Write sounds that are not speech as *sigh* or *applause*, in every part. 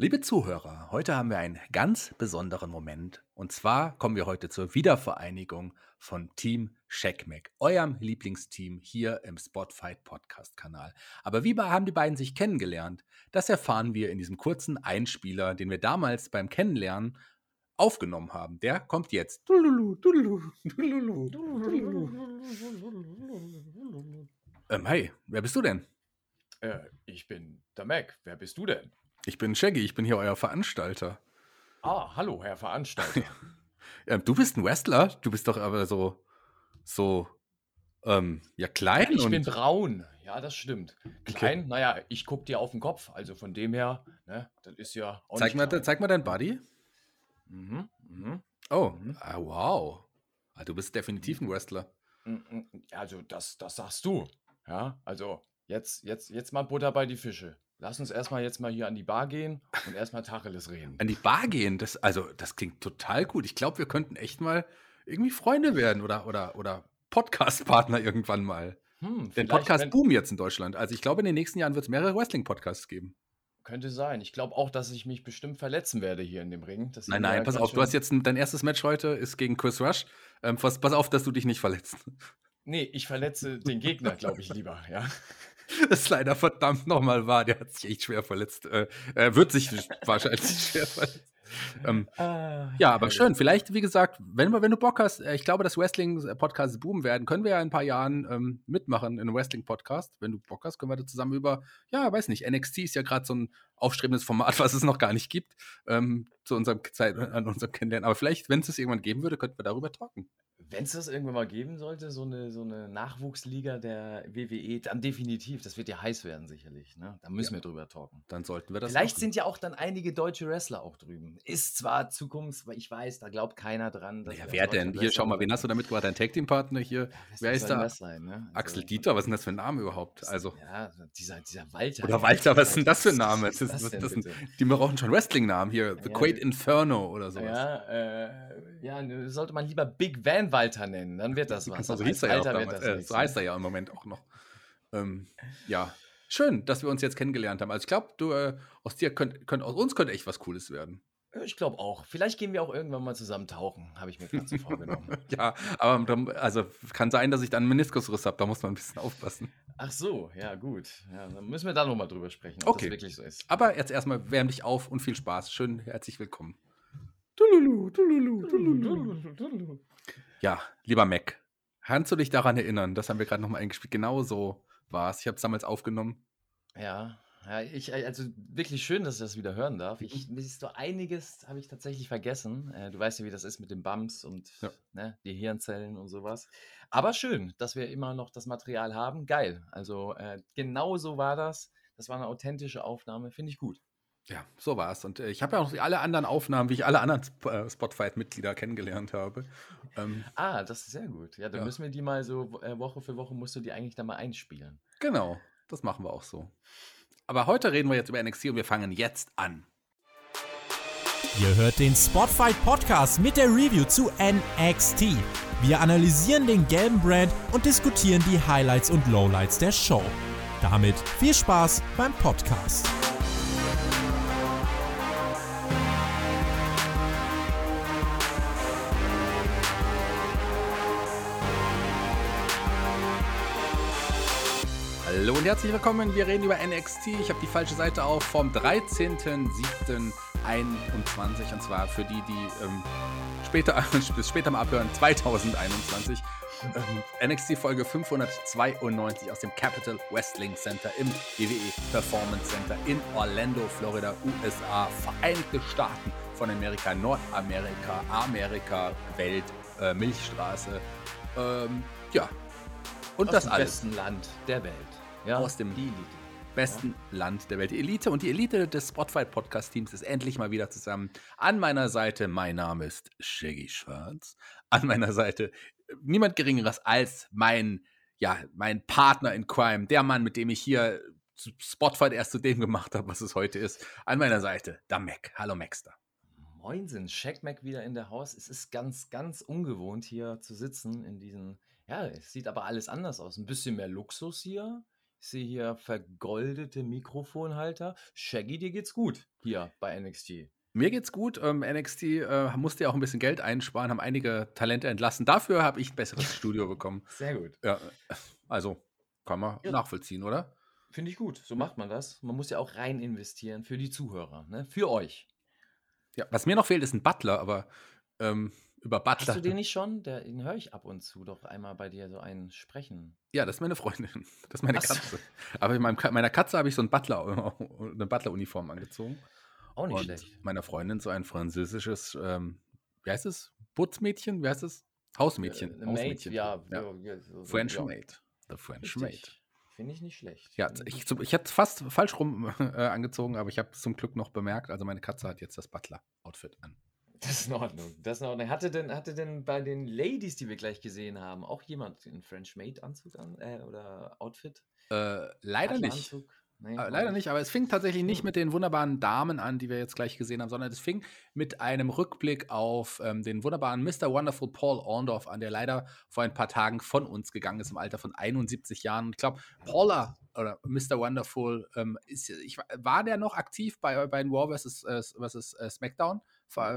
Liebe Zuhörer, heute haben wir einen ganz besonderen Moment. Und zwar kommen wir heute zur Wiedervereinigung von Team Checkmack, eurem Lieblingsteam hier im Spotfight Podcast Kanal. Aber wie haben die beiden sich kennengelernt? Das erfahren wir in diesem kurzen Einspieler, den wir damals beim Kennenlernen aufgenommen haben. Der kommt jetzt. Ähm, hey, wer bist du denn? Äh, ich bin der Mac. Wer bist du denn? Ich bin Shaggy, ich bin hier euer Veranstalter. Ah, hallo, Herr Veranstalter. *laughs* ja, du bist ein Wrestler, du bist doch aber so, so, ähm, ja, klein. Ich bin braun, ja, das stimmt. Klein, okay. naja, ich guck dir auf den Kopf, also von dem her, ne, das ist ja. zeig, mal, zeig mal dein Buddy. Mhm, mhm. Oh, mhm. Ah, wow. Ah, du bist definitiv ein Wrestler. Mm, mm, also, das, das sagst du. Ja, also, jetzt, jetzt, jetzt mal Butter bei die Fische. Lass uns erstmal jetzt mal hier an die Bar gehen und erstmal Tacheles reden. An die Bar gehen? Das, also, das klingt total gut. Ich glaube, wir könnten echt mal irgendwie Freunde werden oder, oder, oder Podcast-Partner irgendwann mal. Hm, Den Podcast boom jetzt in Deutschland. Also ich glaube, in den nächsten Jahren wird es mehrere Wrestling-Podcasts geben. Könnte sein. Ich glaube auch, dass ich mich bestimmt verletzen werde hier in dem Ring. nein, nein, pass auf, du hast jetzt ein, dein erstes Match heute ist gegen Chris Rush. Ähm, pass, pass auf, dass du dich nicht verletzt. Nee, ich verletze den Gegner, glaube ich, lieber, ja. *laughs* *laughs* Das ist leider verdammt nochmal wahr. Der hat sich echt schwer verletzt. Äh, er wird sich *laughs* wahrscheinlich schwer verletzt. Ähm, ah, ja, aber schön. Vielleicht, wie gesagt, wenn, wenn du Bock hast, äh, ich glaube, dass Wrestling-Podcasts boomen werden, können wir ja in ein paar Jahren ähm, mitmachen in einem Wrestling-Podcast. Wenn du Bock hast, können wir da zusammen über, ja, weiß nicht, NXT ist ja gerade so ein aufstrebendes Format, *laughs* was es noch gar nicht gibt, ähm, zu unserem Zeit, an unserem Kennenlernen. Aber vielleicht, wenn es es irgendwann geben würde, könnten wir darüber talken wenn es das irgendwann mal geben sollte, so eine, so eine Nachwuchsliga der WWE, dann definitiv. Das wird ja heiß werden, sicherlich. Ne? Da müssen ja. wir drüber talken. Dann sollten wir das. Vielleicht machen. sind ja auch dann einige deutsche Wrestler auch drüben. Ist zwar Zukunft, weil ich weiß, da glaubt keiner dran. Ja, wer denn? Hier, schau mal, wen hast du da mitgebracht? Dein Tag Team Partner hier. Ja, wer ist da? Sein, ne? also, Axel Dieter, was ist denn das für ein Name überhaupt? Also, ja, dieser, dieser Walter. Oder Walter, was ist denn das für ein Name? Das ist, das das sind, die brauchen schon Wrestling-Namen hier. The Great Inferno oder sowas. Ja, äh, ja, sollte man lieber Big Van Walter nennen. Dann wird das *laughs* was. Also hieß er ja auch damals, äh, so heißt er ja im Moment auch noch. Ähm, ja, schön, dass wir uns jetzt kennengelernt haben. Also ich glaube, du äh, aus dir könnt, könnt, aus uns könnte echt was Cooles werden. Ich glaube auch. Vielleicht gehen wir auch irgendwann mal zusammen tauchen, habe ich mir gerade so vorgenommen. *laughs* ja, aber dann, also kann sein, dass ich dann einen Meniskusriss habe, da muss man ein bisschen aufpassen. Ach so, ja, gut. Ja, dann müssen wir da nochmal drüber sprechen, ob okay. das wirklich so ist. Aber jetzt erstmal wärm dich auf und viel Spaß. Schön, herzlich willkommen. Ja, lieber Mac, Kannst du dich daran erinnern? Das haben wir gerade nochmal eingespielt. Genau so war es. Ich habe es damals aufgenommen. Ja, ja, ich, äh, also wirklich schön, dass ich das wieder hören darf. Ich, mhm. so einiges habe ich tatsächlich vergessen. Äh, du weißt ja, wie das ist mit den Bums und ja. ne, die Hirnzellen und sowas. Aber schön, dass wir immer noch das Material haben. Geil. Also äh, genau so war das. Das war eine authentische Aufnahme. Finde ich gut. Ja, so war es. Und äh, ich habe ja auch alle anderen Aufnahmen, wie ich alle anderen äh, Spotify-Mitglieder kennengelernt habe. Ähm, ah, das ist sehr gut. Ja, dann ja. müssen wir die mal so äh, Woche für Woche musst du die eigentlich dann mal einspielen. Genau, das machen wir auch so. Aber heute reden wir jetzt über NXT und wir fangen jetzt an. Ihr hört den Spotfight Podcast mit der Review zu NXT. Wir analysieren den gelben Brand und diskutieren die Highlights und Lowlights der Show. Damit viel Spaß beim Podcast. Hallo und herzlich willkommen. Wir reden über NXT. Ich habe die falsche Seite auf vom 13.07.21 und zwar für die, die ähm, später, *laughs* bis später mal abhören, 2021. Ähm, NXT Folge 592 aus dem Capital Wrestling Center im WWE Performance Center in Orlando, Florida, USA, Vereinigte Staaten von Amerika, Nordamerika, Amerika, Welt, äh, Milchstraße. Ähm, ja. Und Aus das dem alles. besten Land der Welt ja, aus dem besten ja. Land der Welt. Die Elite und die Elite des Spotify Podcast Teams ist endlich mal wieder zusammen. An meiner Seite, mein Name ist Shaggy Schwarz. An meiner Seite niemand Geringeres als mein, ja, mein Partner in Crime, der Mann, mit dem ich hier Spotify erst zu dem gemacht habe, was es heute ist. An meiner Seite, der Mac. Hallo Maxter. Moinsen, Shaq Mac wieder in der Haus. Es ist ganz, ganz ungewohnt hier zu sitzen in diesen, ja, es sieht aber alles anders aus. Ein bisschen mehr Luxus hier Ich sehe hier vergoldete Mikrofonhalter. Shaggy, dir geht's gut hier bei NXT. Mir geht's gut. Ähm, NXT äh, musste ja auch ein bisschen Geld einsparen, haben einige Talente entlassen. Dafür habe ich ein besseres *laughs* Studio bekommen. Sehr gut. Ja, also kann man ja. nachvollziehen, oder? Finde ich gut. So macht man das. Man muss ja auch rein investieren für die Zuhörer, ne? Für euch. Ja, was mir noch fehlt, ist ein Butler, aber ähm, über Butler. Hast du den nicht schon? Der, den höre ich ab und zu doch einmal bei dir so einen sprechen. Ja, das ist meine Freundin. *laughs* Das ist meine Katze. So. Aber in meinem, meiner Katze habe ich so ein Butler, *laughs* eine Butler-Uniform angezogen. Auch nicht und schlecht. Meiner Freundin so ein französisches, ähm, wie heißt es? Putzmädchen? Wie heißt es? Hausmädchen. Äh, Hausmädchen. Ja. ja. ja so, French ja. Maid. The French Richtig. Maid. Finde ich nicht schlecht. Ja, ich, ich hätte fast falsch rum *laughs* äh, angezogen, aber ich habe es zum Glück noch bemerkt. Also meine Katze hat jetzt das Butler-Outfit an. Das ist in Ordnung. Das ist in Ordnung. Hatte denn, hatte denn bei den Ladies, die wir gleich gesehen haben, auch jemand einen French Maid Anzug an äh, oder Outfit? Äh, leider nicht. Nee, äh, leider nicht, aber es fing tatsächlich nicht hm. mit den wunderbaren Damen an, die wir jetzt gleich gesehen haben, sondern es fing mit einem Rückblick auf ähm, den wunderbaren Mr. Wonderful Paul Orndorff an, der leider vor ein paar Tagen von uns gegangen ist im Alter von 71 Jahren. Ich glaube, Paula oder Mr. Wonderful, ähm, ist, ich, war der noch aktiv bei, bei den War vs. Äh, vs. Äh, SmackDown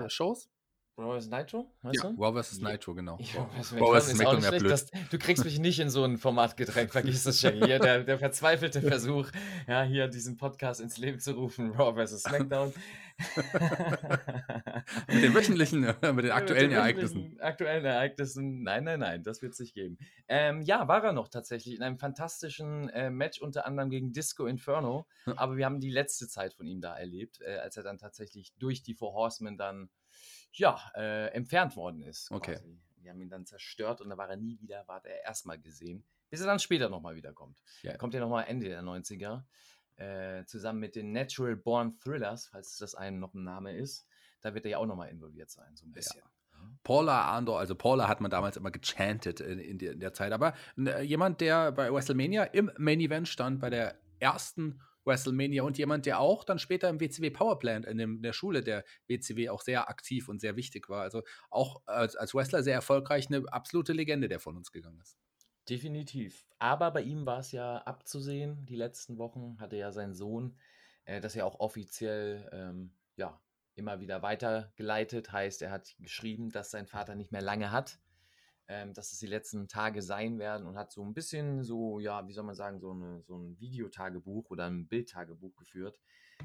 Shows? Raw vs. Nitro? Weißt ja, du? Raw vs. Nitro, genau. Ja, Raw vs. SmackDown wäre blöd. Das, du kriegst mich nicht in so ein Format gedrängt, vergiss das schon. Hier der, der verzweifelte *laughs* Versuch, ja, hier diesen Podcast ins Leben zu rufen, Raw vs. SmackDown. *laughs* mit den wöchentlichen, äh, mit den aktuellen mit den Ereignissen. Aktuellen Ereignissen, nein, nein, nein, das wird es nicht geben. Ähm, ja, war er noch tatsächlich in einem fantastischen äh, Match, unter anderem gegen Disco Inferno. aber wir haben die letzte Zeit von ihm da erlebt, äh, als er dann tatsächlich durch die Four Horsemen dann ja, äh, entfernt worden ist. Okay. Quasi. Wir haben ihn dann zerstört und da war er nie wieder, war er erstmal gesehen, bis er dann später nochmal wiederkommt. Ja. Er kommt ja nochmal Ende der 90er, äh, zusammen mit den Natural Born Thrillers, falls das einem noch ein Name ist. Da wird er ja auch nochmal involviert sein, so ein bisschen. Ja. Paula Andor, also Paula hat man damals immer gechantet in, in, der, in der Zeit, aber äh, jemand, der bei WrestleMania im Main Event stand, bei der ersten WrestleMania und jemand, der auch dann später im WCW Powerplant in, dem, in der Schule der WCW auch sehr aktiv und sehr wichtig war. Also auch als, als Wrestler sehr erfolgreich, eine absolute Legende, der von uns gegangen ist. Definitiv. Aber bei ihm war es ja abzusehen, die letzten Wochen hatte ja sein Sohn, äh, das ja auch offiziell ähm, ja, immer wieder weitergeleitet. Heißt, er hat geschrieben, dass sein Vater nicht mehr lange hat ähm, dass es die letzten Tage sein werden und hat so ein bisschen so, ja, wie soll man sagen, so, eine, so ein Videotagebuch oder ein Bildtagebuch geführt.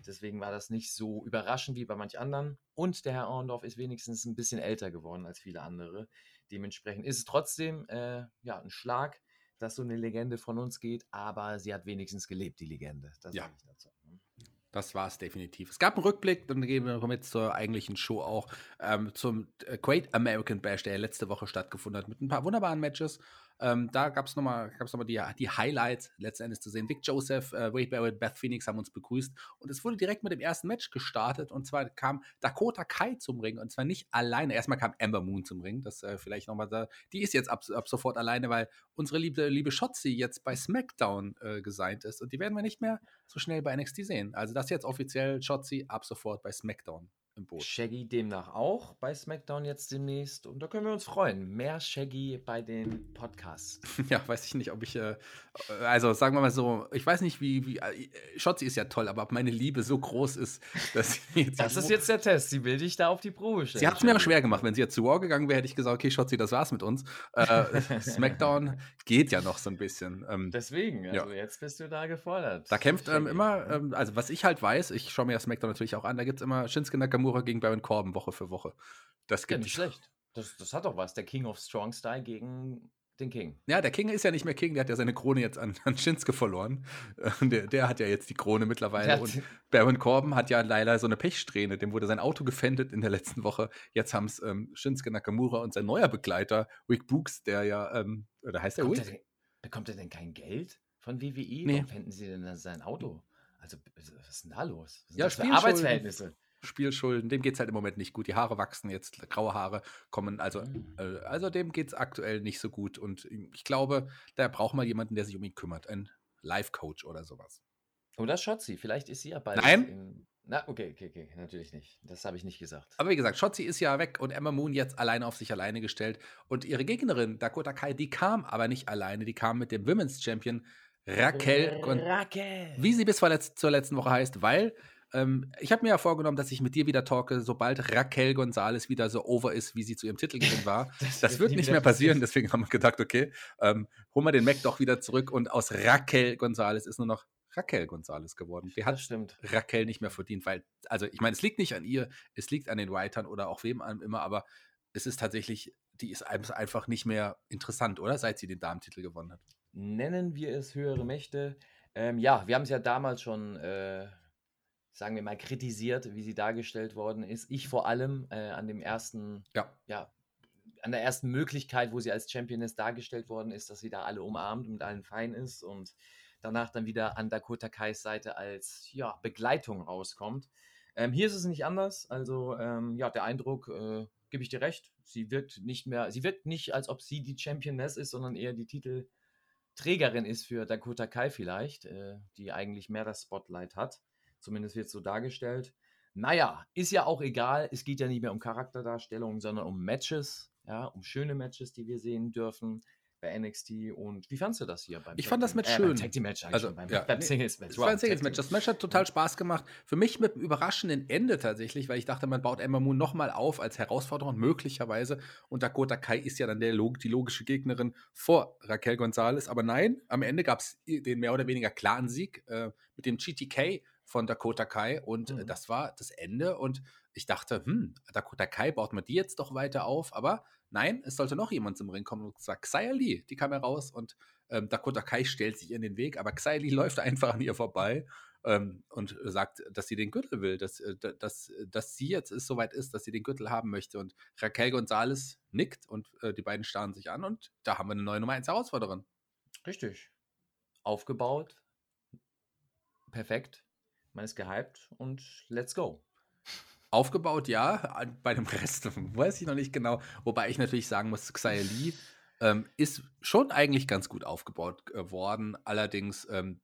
Deswegen war das nicht so überraschend wie bei manch anderen. Und der Herr Orndorff ist wenigstens ein bisschen älter geworden als viele andere. Dementsprechend ist es trotzdem äh, ja, ein Schlag, dass so eine Legende von uns geht, aber sie hat wenigstens gelebt, die Legende. Das ja. sage ich dazu. Das war es definitiv. Es gab einen Rückblick, dann gehen wir jetzt zur eigentlichen Show auch, ähm, zum äh, Great American Bash, der letzte Woche stattgefunden hat, mit ein paar wunderbaren Matches. Ähm, da gab es nochmal noch die, die Highlights letzten zu sehen. Vic Joseph, äh, Wade Barrett, Beth Phoenix haben uns begrüßt und es wurde direkt mit dem ersten Match gestartet und zwar kam Dakota Kai zum Ring und zwar nicht alleine. Erstmal kam Amber Moon zum Ring, das äh, vielleicht nochmal da. Die ist jetzt ab, ab sofort alleine, weil unsere liebe, liebe Shotzi jetzt bei SmackDown äh, gesigned ist und die werden wir nicht mehr so schnell bei NXT sehen. Also das jetzt offiziell Shotzi ab sofort bei SmackDown im Boot. Shaggy demnach auch bei SmackDown jetzt demnächst. Und da können wir uns freuen. Mehr Shaggy bei den Podcasts. *laughs* Ja, weiß ich nicht, ob ich, äh, also sagen wir mal so, ich weiß nicht, wie, wie, äh, Shotzi ist ja toll, aber ob meine Liebe so groß ist, *laughs* dass sie jetzt. Das ist jetzt der Test. Sie will dich da auf die Probe stellen. Sie hat es mir schwer gemacht. Wenn sie jetzt zu War gegangen wäre, hätte ich gesagt, okay, Shotzi, das war's mit uns. Äh, *laughs* SmackDown geht ja noch so ein bisschen. Ähm, Deswegen, also ja. jetzt bist du da gefordert. Da kämpft ähm, immer, ähm, also was ich halt weiß, ich schaue mir ja SmackDown natürlich auch an, da gibt es immer Shinsuke Nakamura Nakamura gegen Baron Corbin Woche für Woche. Das geht ja, nicht schlecht. Das, das hat doch was. Der King of Strong Style gegen den King. Ja, der King ist ja nicht mehr King, der hat ja seine Krone jetzt an, an Shinsuke verloren. Der, der hat ja jetzt die Krone mittlerweile. Und Baron Corbin hat ja leider so eine Pechsträhne. Dem wurde sein Auto gefändet in der letzten Woche. Jetzt haben es ähm, Shinsuke Nakamura und sein neuer Begleiter, Rick Books, der ja, ähm, oder heißt der Rick? Er denn, bekommt er denn kein Geld von WWE? Nee. Warum fänden sie denn sein Auto? Also, was ist denn da los? Ja, das für Arbeitsverhältnisse? Spielschulden, dem geht es halt im Moment nicht gut. Die Haare wachsen jetzt, graue Haare kommen. Also, mhm. äh, also dem geht es aktuell nicht so gut. Und ich glaube, da braucht man jemanden, der sich um ihn kümmert. Ein Life-Coach oder sowas. Oder Schotzi, vielleicht ist sie ja bald. Nein. In, na, okay, okay, okay, natürlich nicht. Das habe ich nicht gesagt. Aber wie gesagt, Schotzi ist ja weg und Emma Moon jetzt alleine auf sich alleine gestellt. Und ihre Gegnerin, Dakota Kai, die kam aber nicht alleine. Die kam mit dem Women's Champion Raquel, Raquel. wie sie bis zur letzten Woche heißt, weil ähm, ich habe mir ja vorgenommen, dass ich mit dir wieder talke, sobald Raquel González wieder so over ist, wie sie zu ihrem Titelgewinn war. *laughs* das, das wird nicht mehr passieren, deswegen haben wir gedacht, okay, ähm, holen wir den Mac doch wieder zurück und aus Raquel González ist nur noch Raquel González geworden. Die hat Raquel nicht mehr verdient, weil, also ich meine, es liegt nicht an ihr, es liegt an den Writern oder auch wem immer, aber es ist tatsächlich, die ist einfach nicht mehr interessant, oder? Seit sie den Damentitel gewonnen hat. Nennen wir es höhere Mächte. Ähm, ja, wir haben es ja damals schon äh, sagen wir mal, kritisiert, wie sie dargestellt worden ist. Ich vor allem äh, an dem ersten, ja. ja, an der ersten Möglichkeit, wo sie als Championess dargestellt worden ist, dass sie da alle umarmt und mit allen fein ist und danach dann wieder an Dakota Kais Seite als ja, Begleitung rauskommt. Ähm, hier ist es nicht anders. Also, ähm, ja, der Eindruck, äh, gebe ich dir recht, sie wirkt nicht mehr, sie wirkt nicht, als ob sie die Championess ist, sondern eher die Titelträgerin ist für Dakota Kai vielleicht, äh, die eigentlich mehr das Spotlight hat. Zumindest wird es so dargestellt. Naja, ist ja auch egal. Es geht ja nicht mehr um Charakterdarstellung, sondern um Matches. Ja, um schöne Matches, die wir sehen dürfen bei NXT. Und wie fandest du das hier? Beim ich fand das Match äh, schön. Beim Match also, beim, ja, beim Singles Match. Es war ein Singles Match. Das Match hat total Spaß gemacht. Für mich mit einem überraschenden Ende tatsächlich, weil ich dachte, man baut Emma Moon nochmal auf als Herausforderer möglicherweise. Und Dakota Kai ist ja dann der, die logische Gegnerin vor Raquel Gonzalez. Aber nein, am Ende gab es den mehr oder weniger klaren Sieg äh, mit dem GTK von Dakota Kai und äh, mhm. das war das Ende und ich dachte, hm, Dakota Kai baut man die jetzt doch weiter auf, aber nein, es sollte noch jemand zum Ring kommen und sagt, Xia Lee, die kam heraus und ähm, Dakota Kai stellt sich in den Weg, aber Xia Lee *laughs* läuft einfach an ihr vorbei ähm, und sagt, dass sie den Gürtel will, dass, äh, dass, dass sie jetzt ist, soweit ist, dass sie den Gürtel haben möchte und Raquel Gonzalez nickt und äh, die beiden starren sich an und da haben wir eine neue Nummer 1 Herausforderin. Richtig. Aufgebaut. Perfekt man ist gehypt und let's go. Aufgebaut, ja. Bei dem Rest *laughs* weiß ich noch nicht genau. Wobei ich natürlich sagen muss, Xia Li ähm, ist schon eigentlich ganz gut aufgebaut worden. Allerdings, ähm,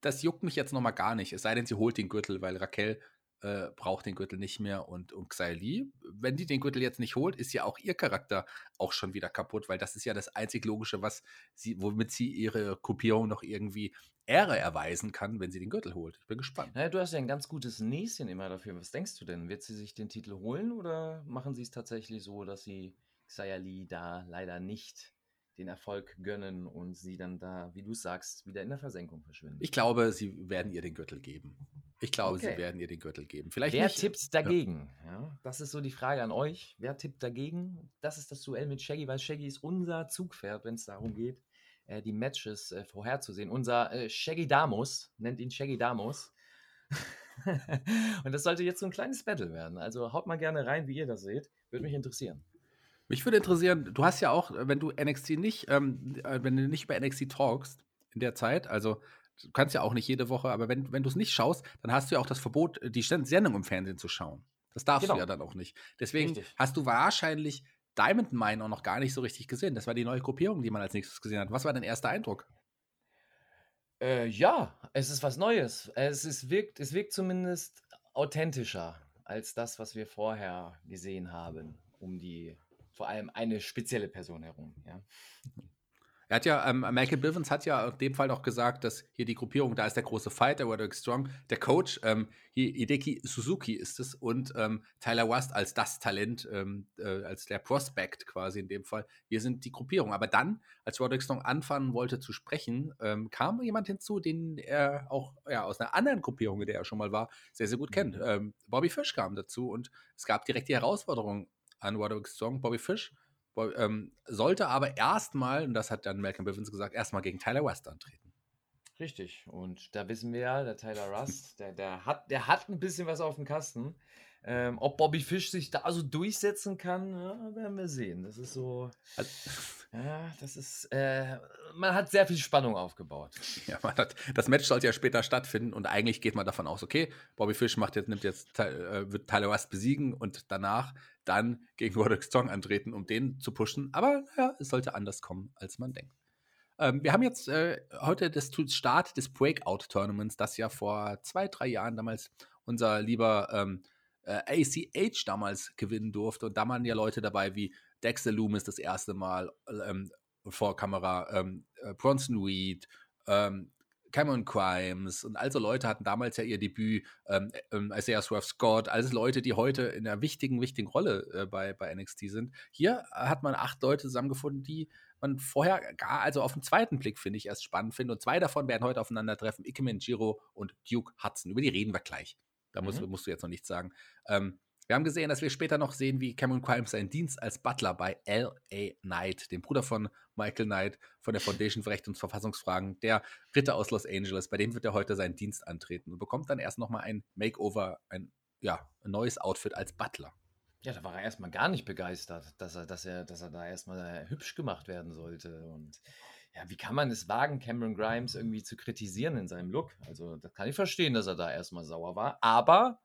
das juckt mich jetzt noch mal gar nicht. Es sei denn, sie holt den Gürtel, weil Raquel äh, braucht den Gürtel nicht mehr und, und Xyli, wenn die den Gürtel jetzt nicht holt, ist ja auch ihr Charakter auch schon wieder kaputt, weil das ist ja das einzig Logische, was sie, womit sie ihre Kopierung noch irgendwie Ehre erweisen kann, wenn sie den Gürtel holt. Ich bin gespannt. Naja, du hast ja ein ganz gutes Näschen immer dafür. Was denkst du denn? Wird sie sich den Titel holen oder machen sie es tatsächlich so, dass sie Xayali da leider nicht den Erfolg gönnen und sie dann da, wie du sagst, wieder in der Versenkung verschwinden? Ich glaube, sie werden ihr den Gürtel geben. Ich glaube, okay. sie werden ihr den Gürtel geben. Vielleicht Wer nicht. tippt dagegen? Ja. ja. das ist so die Frage an euch. Wer tippt dagegen? Das ist das Duell mit Shaggy, weil Shaggy ist unser Zugpferd, wenn es darum geht, äh, die Matches äh, vorherzusehen. Unser äh, Shaggy Damus, nennt ihn Shaggy Damus. *laughs* Und das sollte jetzt so ein kleines Battle werden. Also haut mal gerne rein, wie ihr das seht. Würde mich interessieren. Mich würde interessieren, du hast ja auch, wenn du NXT nicht, ähm, äh, wenn du nicht über NXT talkst in der Zeit, also du kannst ja auch nicht jede Woche, aber wenn, wenn du es nicht schaust, dann hast du ja auch das Verbot, die Sendung im Fernsehen zu schauen. Das darfst genau. du ja dann auch nicht. Deswegen richtig. hast du wahrscheinlich Diamond Mine auch noch gar nicht so richtig gesehen. Das war die neue Gruppierung, die man als nächstes gesehen hat. Was war dein erster Eindruck? Äh, ja, es ist was Neues. Es, ist, wirkt, es wirkt zumindest authentischer als das, was wir vorher gesehen haben, um die vor allem eine spezielle Person herum. Ja. Er hat ja, ähm, Michael Bivens hat ja in dem Fall auch gesagt, dass hier die Gruppierung, da ist der große Fight, der Roderick Strong, der Coach, ähm, Hideki Suzuki ist es und ähm, Tyler West als das Talent, ähm, äh, als der Prospect quasi in dem Fall. Wir sind die Gruppierung. Aber dann, als Roderick Strong anfangen wollte zu sprechen, ähm, kam jemand hinzu, den er auch ja, aus einer anderen Gruppierung, in der er schon mal war, sehr, sehr gut kennt. Mhm. Ähm, Bobby Fish kam dazu und es gab direkt die Herausforderung an Roderick Strong, Bobby Fish ähm, sollte aber erstmal, und das hat dann Malcolm Bivens gesagt, erstmal gegen Tyler West antreten. Richtig. Und da wissen wir ja, der Tyler Rust, der, der, hat, der hat ein bisschen was auf dem Kasten. Ähm, ob Bobby Fish sich da so durchsetzen kann, ja, werden wir sehen. Das ist so. Also, ja, das ist. Äh, man hat sehr viel Spannung aufgebaut. Ja, man hat, das Match sollte ja später stattfinden und eigentlich geht man davon aus, okay, Bobby Fish macht jetzt, nimmt jetzt, äh, wird Tyler West besiegen und danach dann gegen Roderick Strong antreten, um den zu pushen. Aber ja, es sollte anders kommen, als man denkt. Ähm, wir haben jetzt äh, heute das Start des Breakout-Tournaments, das ja vor zwei, drei Jahren damals unser lieber ähm, äh, ACH damals gewinnen durfte. Und da waren ja Leute dabei wie Dexter Loomis das erste Mal ähm, vor Kamera, ähm, äh, Bronson Reed, ähm, Cameron Crimes und also Leute hatten damals ja ihr Debüt, ähm, ähm, Isaiah Swerve Scott, alles Leute, die heute in einer wichtigen, wichtigen Rolle äh, bei, bei NXT sind. Hier hat man acht Leute zusammengefunden, die man vorher gar, also auf den zweiten Blick, finde ich, erst spannend finde. Und zwei davon werden heute aufeinandertreffen: Ikemen Jiro und Duke Hudson. Über die reden wir gleich. Da musst, mhm. musst du jetzt noch nichts sagen. Ähm, wir haben gesehen, dass wir später noch sehen, wie Cameron Crimes seinen Dienst als Butler bei L.A. Knight, dem Bruder von Michael Knight von der Foundation für Recht und Verfassungsfragen, der Ritter aus Los Angeles, bei dem wird er heute seinen Dienst antreten und bekommt dann erst nochmal ein Makeover, ein, ja, ein neues Outfit als Butler. Ja, da war er erstmal gar nicht begeistert, dass er, dass er, dass er da erstmal hübsch gemacht werden sollte. Und ja, wie kann man es wagen, Cameron Grimes irgendwie zu kritisieren in seinem Look? Also, da kann ich verstehen, dass er da erstmal sauer war. Aber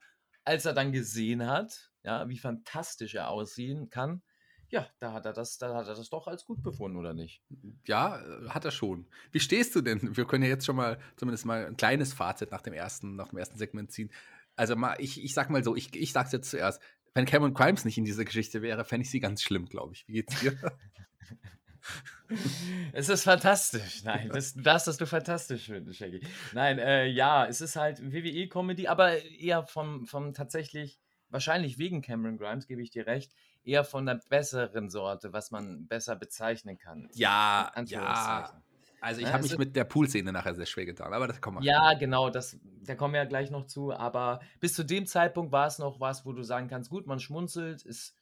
als er dann gesehen hat, ja, wie fantastisch er aussehen kann, ja, da hat er das, da hat er das doch als gut befunden, oder nicht? Ja, äh, hat er schon. Wie stehst du denn? Wir können ja jetzt schon mal zumindest mal ein kleines Fazit nach dem ersten, nach dem ersten Segment ziehen. Also mal, ich, ich sag mal so, ich, ich sag's jetzt zuerst. Wenn Cameron Crimes nicht in dieser Geschichte wäre, fände ich sie ganz schlimm, glaube ich. Wie geht's dir? *laughs* *laughs* es ist fantastisch. Nein, das, das hast du fantastisch finden, Shaggy. Nein, äh, ja, es ist halt WWE-Comedy, aber eher vom, vom tatsächlich, wahrscheinlich wegen Cameron Grimes, gebe ich dir recht, eher von der besseren Sorte, was man besser bezeichnen kann. Ja, ja. Also ich habe mich mit der Pool-Szene nachher sehr schwer getan, aber das kommt mal. Ja, genau, das, da kommen wir ja gleich noch zu, aber bis zu dem Zeitpunkt war es noch was, wo du sagen kannst, gut, man schmunzelt, ist,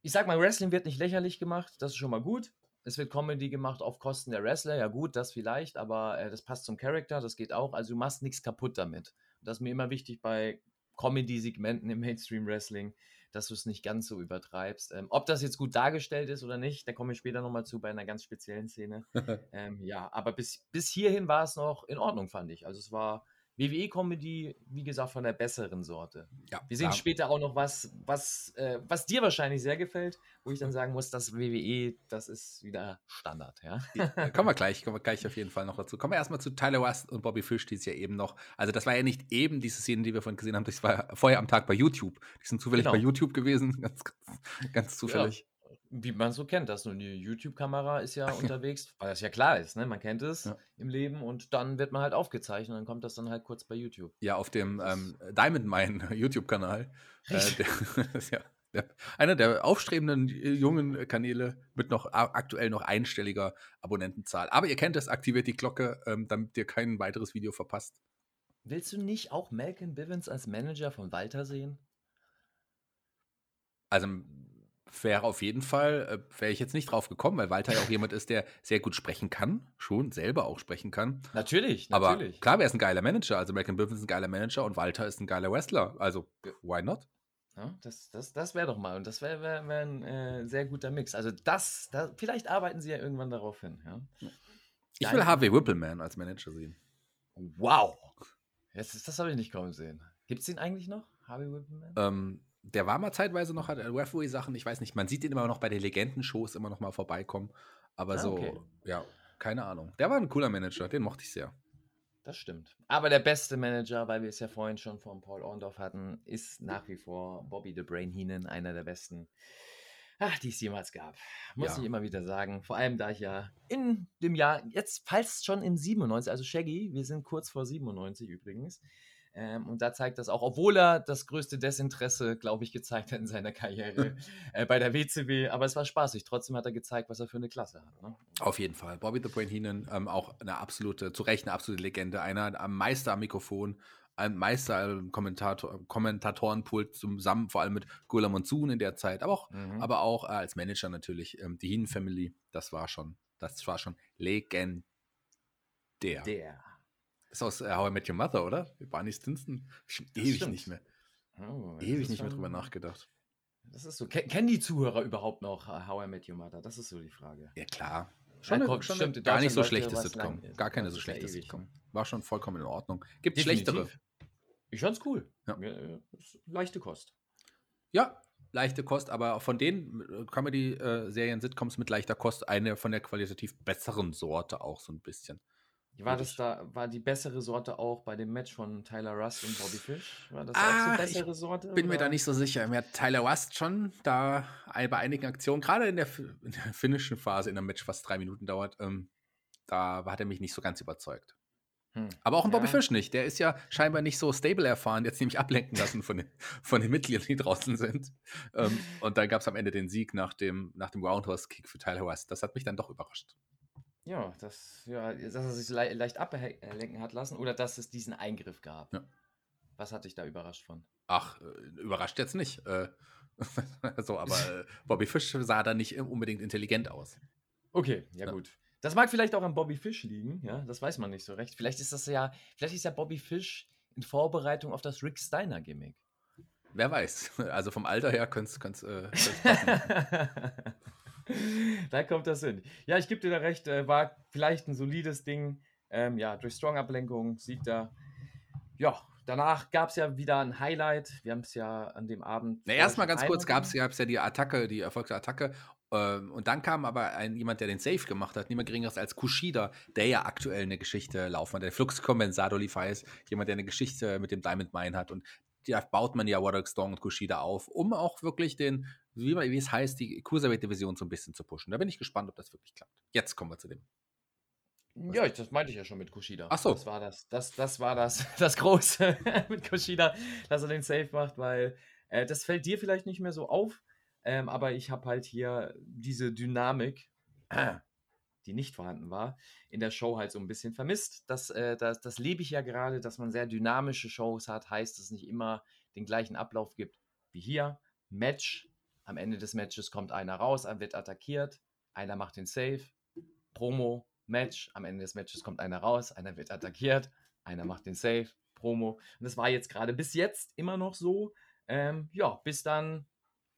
ich sag mal, Wrestling wird nicht lächerlich gemacht, das ist schon mal gut es wird Comedy gemacht auf Kosten der Wrestler. Ja, gut, das vielleicht, aber äh, das passt zum Charakter, das geht auch. Also, du machst nichts kaputt damit. Das ist mir immer wichtig bei Comedy-Segmenten im Mainstream-Wrestling, dass du es nicht ganz so übertreibst. Ähm, ob das jetzt gut dargestellt ist oder nicht, da komme ich später nochmal zu bei einer ganz speziellen Szene. *laughs* ähm, ja, aber bis, bis hierhin war es noch in Ordnung, fand ich. Also, es war WWE-Comedy, wie gesagt, von der besseren Sorte. Ja, Wir sehen ja. später auch noch was, was, äh, was dir wahrscheinlich sehr gefällt, wo ich dann sagen muss, dass WWE, das ist wieder Standard. Ja? ja kommen wir gleich, kommen wir gleich auf jeden Fall noch dazu. Kommen wir erstmal zu Tyler West und Bobby Fish, die es ja eben noch, also das war ja nicht eben diese Szene, die wir vorhin gesehen haben, das war vorher am Tag bei YouTube. Die sind zufällig genau. bei YouTube gewesen, *laughs* ganz, ganz zufällig wie man so kennt, dass so eine YouTube-Kamera ist ja *laughs* unterwegs, weil das ja klar ist, ne? Man kennt es ja. im Leben und dann wird man halt aufgezeichnet und dann kommt das dann halt kurz bei YouTube. Ja, auf dem ähm, Diamond Mine *laughs* YouTube-Kanal. Äh, *laughs* ja, der, einer der aufstrebenden äh, jungen Kanäle mit noch aktuell noch einstelliger Abonnentenzahl. Aber ihr kennt es, aktiviert die Glocke, ähm, damit ihr kein weiteres Video verpasst. Willst du nicht auch Malcolm Bivens als Manager von Walter sehen? Also wäre auf jeden Fall, äh, wäre ich jetzt nicht drauf gekommen, weil Walter ja auch jemand ist, der sehr gut sprechen kann, schon selber auch sprechen kann. Natürlich, natürlich. Aber klar, wer ist ein geiler Manager? Also American Bivens ist ein geiler Manager und Walter ist ein geiler Wrestler. Also, why not? Ja, das das, das wäre doch mal, und das wäre wär, wär ein äh, sehr guter Mix. Also das, das, vielleicht arbeiten sie ja irgendwann darauf hin. Ja? Ich will Harvey Whippleman als Manager sehen. Wow. Jetzt, das habe ich nicht kommen sehen. Gibt es den eigentlich noch, Harvey Whippleman? Ähm, der war mal zeitweise noch, hat Referee-Sachen, ich weiß nicht, man sieht ihn immer noch bei den Legenden-Shows immer noch mal vorbeikommen. Aber ah, so, okay. ja, keine Ahnung. Der war ein cooler Manager, den mochte ich sehr. Das stimmt. Aber der beste Manager, weil wir es ja vorhin schon von Paul Orndorff hatten, ist nach wie vor Bobby the Brain Heenan, einer der besten, ach, die es jemals gab. Muss ja. ich immer wieder sagen. Vor allem, da ich ja in dem Jahr, jetzt falls schon im 97, also Shaggy, wir sind kurz vor 97 übrigens, ähm, und da zeigt das auch, obwohl er das größte Desinteresse, glaube ich, gezeigt hat in seiner Karriere *laughs* äh, bei der WCW. Aber es war spaßig. Trotzdem hat er gezeigt, was er für eine Klasse hat. Ne? Auf jeden Fall. Bobby the Brain Heenan, ähm, auch eine absolute, zu Recht eine absolute Legende. Einer am Meister am Mikrofon, ein Meister am Kommentator, Kommentatorenpult zusammen, vor allem mit Gula Monsoon in der Zeit, aber auch, mhm. aber auch äh, als Manager natürlich. Ähm, die Heenan Family, das war schon, das war schon legendär. Der. Ist aus äh, How I Met Your Mother, oder? Barney Stinson? Schon das ewig stimmt. nicht mehr. Oh, ewig nicht mehr drüber nachgedacht. Das ist so. Kennen die Zuhörer überhaupt noch äh, How I Met Your Mother? Das ist so die Frage. Ja, klar. Schon, ja, eine, schon stimmt, gar nicht so schlechtes Sitcom. Gar keine so schlechte Sitcom. War schon vollkommen in Ordnung. Gibt schlechtere. Ich fand's cool. Ja. Leichte Kost. Ja, leichte Kost, aber von den äh, Comedy-Serien, Sitcoms mit leichter Kost eine von der qualitativ besseren Sorte auch so ein bisschen. War das da, war die bessere Sorte auch bei dem Match von Tyler Rust und Bobby Fish? War das ah, auch ah, bessere Sorte? Bin oder? mir da nicht so sicher. Mir hat Tyler Rust schon da bei einigen Aktionen, gerade in der, *laughs* in der finnischen Phase in einem Match fast drei Minuten dauert, ähm, da hat er mich nicht so ganz überzeugt. Hm. Aber auch ein Bobby ja. Fish nicht. Der ist ja scheinbar nicht so stable erfahren, jetzt nämlich ablenken lassen von den, von den Mitgliedern, die draußen sind. ähm, und dann gab es am Ende den Sieg nach dem, nach dem Roundhouse-Kick für Tyler West. Das hat mich dann doch überrascht. Ja, das, ja, dass er sich le leicht ablenken hat lassen oder dass es diesen Eingriff gab. Ja. Was hat dich da überrascht von? Ach, äh, überrascht jetzt nicht. Äh, *laughs* so, aber äh, Bobby Fish sah da nicht unbedingt intelligent aus. Okay, ja, ja, gut. Das mag vielleicht auch an Bobby Fish liegen, ja, das weiß man nicht so recht. Vielleicht ist das ja, vielleicht ist ja Bobby Fish in Vorbereitung auf das Rick Steiner Gimmick. Wer weiß. Also vom Alter her könnte es äh, *laughs* *laughs* Da kommt das hin. Ja, ich gebe dir da recht, äh, war vielleicht ein solides Ding. Ähm, ja, durch Strong-Ablenkung, Sieg da. Ja, danach gab es ja wieder ein Highlight. Wir haben es ja an dem Abend. Na, erstmal ganz kurz gab es ja die Attacke, die erfolgte Attacke. Ähm, und dann kam aber ein, jemand, der den Safe gemacht hat, niemand geringeres als Kushida, der ja aktuell eine Geschichte laufen hat. Der Fluxkompensator Levi's, jemand, der eine Geschichte mit dem Diamond Mine hat. Und da baut man ja Warwick Strong und Kushida auf, um auch wirklich den, wie, wie es heißt, die Cruiserweight-Division so ein bisschen zu pushen. Da bin ich gespannt, ob das wirklich klappt. Jetzt kommen wir zu dem. Ja, das meinte ich ja schon mit Kushida. Ach so. Das war das, das, das war das, *laughs* das Große *laughs* mit Kushida, dass er den Safe macht, weil äh, das fällt dir vielleicht nicht mehr so auf, ähm, aber ich habe halt hier diese Dynamik, *clears throat* die nicht vorhanden war, in der Show halt so ein bisschen vermisst. Das, äh, das, das lebe ich ja gerade, dass man sehr dynamische Shows hat, heißt, dass es nicht immer den gleichen Ablauf gibt wie hier. Match, am Ende des Matches kommt einer raus, wird attackiert, einer macht den Save, Promo, Match, am Ende des Matches kommt einer raus, einer wird attackiert, einer macht den Save, Promo. Und das war jetzt gerade bis jetzt immer noch so. Ähm, ja, bis dann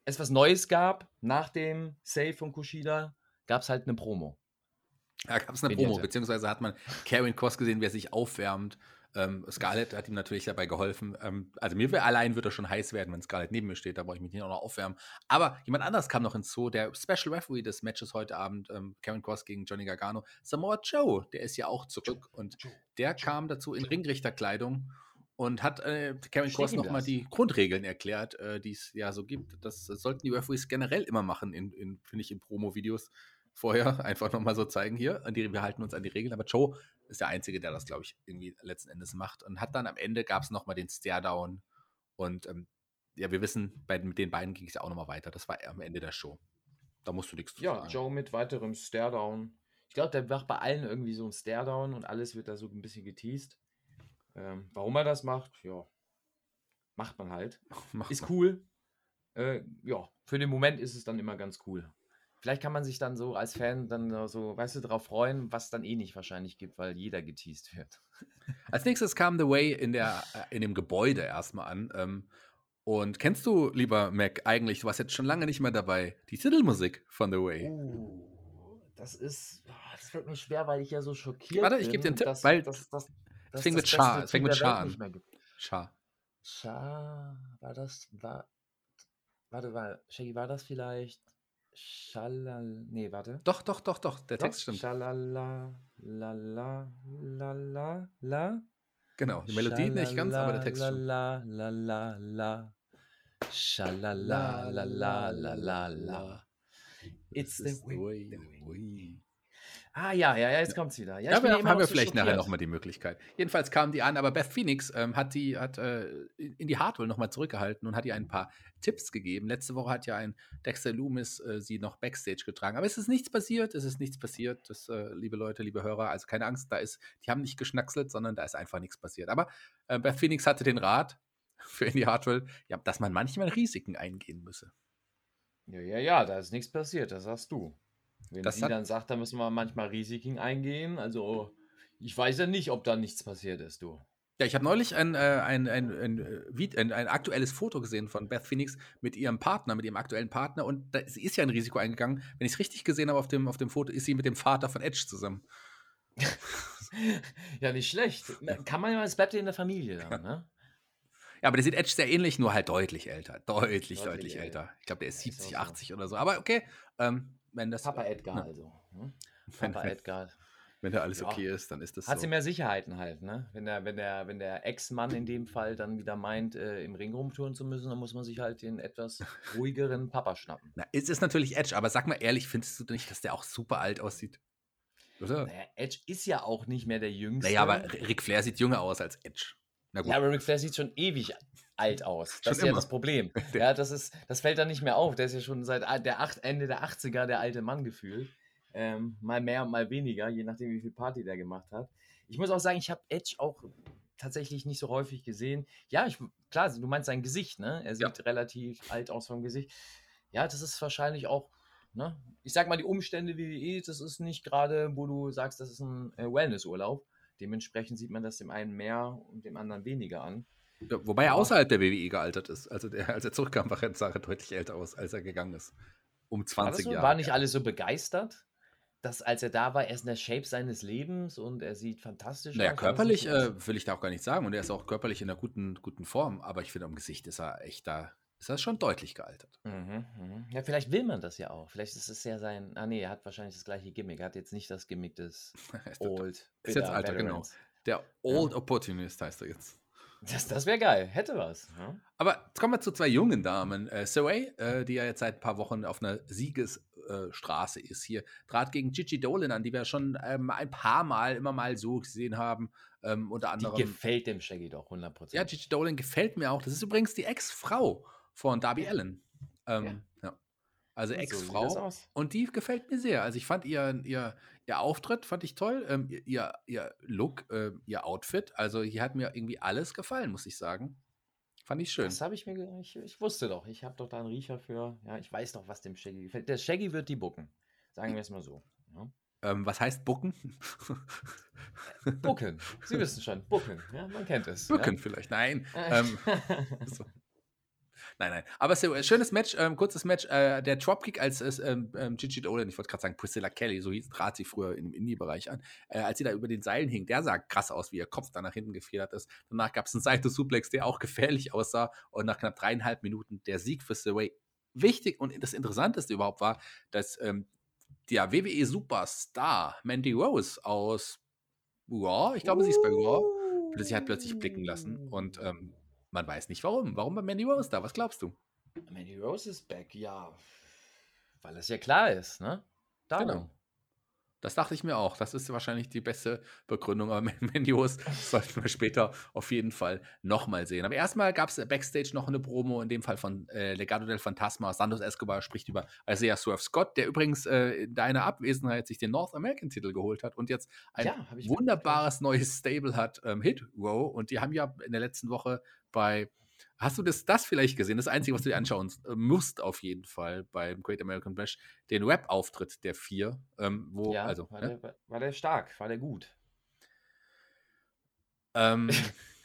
es was Neues gab, nach dem Save von Kushida, gab es halt eine Promo. Da gab es eine Promo, beziehungsweise hat man Karen Cross gesehen, wer sich aufwärmt. Ähm, Scarlett hat ihm natürlich dabei geholfen. Ähm, also mir allein wird er schon heiß werden, wenn Scarlett neben mir steht, da brauche ich mich nicht auch noch aufwärmen. Aber jemand anders kam noch hinzu, der Special Referee des Matches heute Abend, ähm, Karen Cross gegen Johnny Gargano, Samoa Joe, der ist ja auch zurück und der kam dazu in Ringrichterkleidung und hat äh, Karen Cross nochmal die Grundregeln erklärt, äh, die es ja so gibt. Das, das, sollten die Referees generell immer machen, in, in finde ich, in Promo-Videos vorher. *laughs* Einfach nochmal so zeigen hier, die, wir halten uns an die Regeln. Aber Joe ist der Einzige, der das, glaube ich, irgendwie letzten Endes macht. Und hat dann am Ende gab es nochmal den Stare-Down. Und ähm, ja, wir wissen, bei, mit den beiden ging es ja auch nochmal weiter. Das war am Ende der Show. Da musst du nichts zu ja, sagen. Ja, Joe mit weiterem Stare-Down. Ich glaube, der macht bei allen irgendwie so ein Stare-Down und alles wird da so ein bisschen geteased. Ähm, warum er das macht, ja, macht man halt. *laughs* Macht ist man. cool. Äh, ja, für den Moment ist es dann immer ganz cool. Vielleicht kann man sich dann so als Fan dann so, weißt du, darauf freuen, was dann eh nicht wahrscheinlich gibt, weil jeder geteased wird. Als nächstes kam The Way in, der, äh, in dem Gebäude erstmal an. Ähm, und kennst du, lieber Mac, eigentlich, du warst jetzt schon lange nicht mehr dabei, die Titelmusik von The Way? Uh, das ist, das fällt mir schwer, weil ich ja so schockiert Warte, bin. Warte, ich gebe dir einen Tipp, dass, weil das, das, es fängt mit Scha, es fängt mit Scha an. Scha. Scha, war das, war, warte, war, Shaggy, war das vielleicht Schalal, nee, warte. Doch, doch, doch, doch, der doch? Text stimmt. Schalala, la, la, la, la, la. Genau, die Melodie Schalala, nicht ganz, aber der Text stimmt. La, la, la, la. Schalala, la, la, la, la, la. It's the way, the way. Ah ja, ja, ja, jetzt kommt's wieder. Ja, ja wir haben wir vielleicht nachher nochmal die Möglichkeit. Jedenfalls kamen die an, aber Beth Phoenix ähm, hat die hat äh, in die Hardware nochmal zurückgehalten und hat ihr ein paar Tipps gegeben. Letzte Woche hat ja ein Dexter Loomis äh, sie noch Backstage getragen. Aber es ist nichts passiert, es ist nichts passiert, das, äh, liebe Leute, liebe Hörer, also keine Angst, da ist, die haben nicht geschnackselt, sondern da ist einfach nichts passiert. Aber äh, Beth Phoenix hatte den Rat *laughs* für in die Hardware, ja, dass man manchmal Risiken eingehen müsse. Ja, ja, ja, da ist nichts passiert, das sagst du. Wenn das sie dann sagt, da müssen wir manchmal Risiken eingehen. Also, ich weiß ja nicht, ob da nichts passiert ist, du. Ja, ich habe neulich ein, äh, ein, ein, äh, ein, ein, aktuelles Foto gesehen von Beth Phoenix mit ihrem Partner, mit ihrem aktuellen Partner. Und da, sie ist ja ein Risiko eingegangen. Wenn ich es richtig gesehen habe auf dem, auf dem Foto, ist sie mit dem Vater von Edge zusammen. *laughs* ja, nicht schlecht. Kann man ja, es bleibt ja in der Familie dann, ne? Ja, aber der sieht Edge sehr ähnlich, nur halt deutlich älter. Deutlich, deutlich, deutlich älter. Ich glaube, der ist 70, 80 oder so. Aber okay, ähm, wenn das. Papa Edgar, ne? also. Hm? Papa wenn, Edgar. Wenn da alles ja. okay ist, dann ist das Hat so. sie mehr Sicherheiten halt, ne? Wenn der, wenn der, wenn der Ex-Mann in dem Fall dann wieder meint, äh, im Ring rumtouren zu müssen, dann muss man sich halt den etwas *laughs* ruhigeren Papa schnappen. Na, es ist natürlich Edge, aber sag mal ehrlich, findest du nicht, dass der auch super alt aussieht? Oder? Naja, Edge ist ja auch nicht mehr der Jüngste. Naja, aber Ric Flair sieht jünger aus als Edge. Ja, aber Ric Flair sieht schon ewig alt aus. Das schon ist immer. ja das Problem. *laughs* ja, das, ist, das fällt dann nicht mehr auf. Der ist ja schon seit der acht, Ende der 80er der alte Mann gefühlt. Ähm, mal mehr, mal weniger, je nachdem, wie viel Party der gemacht hat. Ich muss auch sagen, ich habe Edge auch tatsächlich nicht so häufig gesehen. Ja, ich, klar, du meinst sein Gesicht, ne? Er sieht ja. relativ alt aus vom Gesicht. Ja, das ist wahrscheinlich auch, ne? Ich sag mal, die Umstände WWE, das ist nicht gerade, wo du sagst, das ist ein äh, Wellnessurlaub. Dementsprechend sieht man das dem einen mehr und dem anderen weniger an. Ja, wobei er außerhalb der WWE gealtert ist. Also der, als er zurückkam, war er deutlich älter aus, als er gegangen ist. Um 20 war Jahre. War nicht alle so begeistert? dass als er da war, er ist in der Shape seines Lebens und er sieht fantastisch naja, aus. Naja, körperlich äh, will ich da auch gar nicht sagen und er ist auch körperlich in einer guten, guten Form, aber ich finde, am Gesicht ist er echt da, ist er schon deutlich gealtert. Mhm, mh. Ja, vielleicht will man das ja auch. Vielleicht ist es ja sein, ah nee, er hat wahrscheinlich das gleiche Gimmick. Er hat jetzt nicht das Gimmick des *laughs* Old. Ist jetzt alter, genau. Der Old ja. Opportunist heißt er jetzt. Das, das wäre geil, hätte was. Ja? Aber jetzt kommen wir zu zwei jungen Damen. Äh, Saray, äh, die ja jetzt seit ein paar Wochen auf einer Siegesstraße äh, ist hier, trat gegen Gigi Dolan an, die wir schon ähm, ein paar Mal immer mal so gesehen haben. Ähm, unter anderem. Die gefällt dem Shaggy doch 100%. Ja, Gigi Dolan gefällt mir auch. Das ist übrigens die Ex-Frau von Darby Allen. Ähm, ja. ja. Also Ex-Frau. So und die gefällt mir sehr. Also ich fand ihr, ihr, ihr Auftritt fand ich toll. Ähm, ihr, ihr Look, äh, ihr Outfit. Also hier hat mir irgendwie alles gefallen, muss ich sagen. Fand ich schön. Das habe ich mir, ich, ich wusste doch. Ich habe doch da einen Riecher für. Ja, ich weiß doch, was dem Shaggy gefällt. Der Shaggy wird die bucken. Sagen wir es mal so. Ja. Ähm, was heißt bucken? bucken. Sie wissen schon, bucken. Ja, man kennt es. Bucken ja? vielleicht. Nein. *laughs* ähm, *laughs* so. Nein, nein. Aber so, äh, schönes Match, ähm, kurzes Match. Äh, der Dropkick als ähm, ähm, Gigi Dolan, ich wollte gerade sagen Priscilla Kelly, so hieß, trat sie früher im Indie-Bereich an, äh, als sie da über den Seilen hing, der sah krass aus, wie ihr Kopf da nach hinten gefedert ist. Danach gab es einen Seite-Suplex, der auch *laughs* gefährlich aussah. Und nach knapp dreieinhalb Minuten der Sieg für Saray. Wichtig und das Interessanteste überhaupt war, dass ähm, der WWE-Superstar Mandy Rose aus Raw, ich glaube, sie ist bei Raw, sie hat plötzlich blicken lassen und ähm, man weiß nicht warum. Warum war Mandy Rose da? Was glaubst du? Mandy Rose ist back, ja. Weil es ja klar ist, ne? Darum. Genau. Das dachte ich mir auch. Das ist wahrscheinlich die beste Begründung. Aber *laughs* Mendios sollten wir später auf jeden Fall nochmal sehen. Aber erstmal gab es Backstage noch eine Promo, in dem Fall von äh, Legado del Fantasma. Santos Escobar spricht über Isaiah Swerve Scott, der übrigens äh, in deiner Abwesenheit sich den North American Titel geholt hat und jetzt ein ja, wunderbares neues Stable hat, ähm, Hit Row. Und die haben ja in der letzten Woche bei Hast du das, das vielleicht gesehen? Das Einzige, was du dir anschauen äh, musst, auf jeden Fall beim Great American Bash, den Rap-Auftritt der vier. Ähm, wo, ja, also, war, ne? der, war, der, stark, war der gut? Ähm,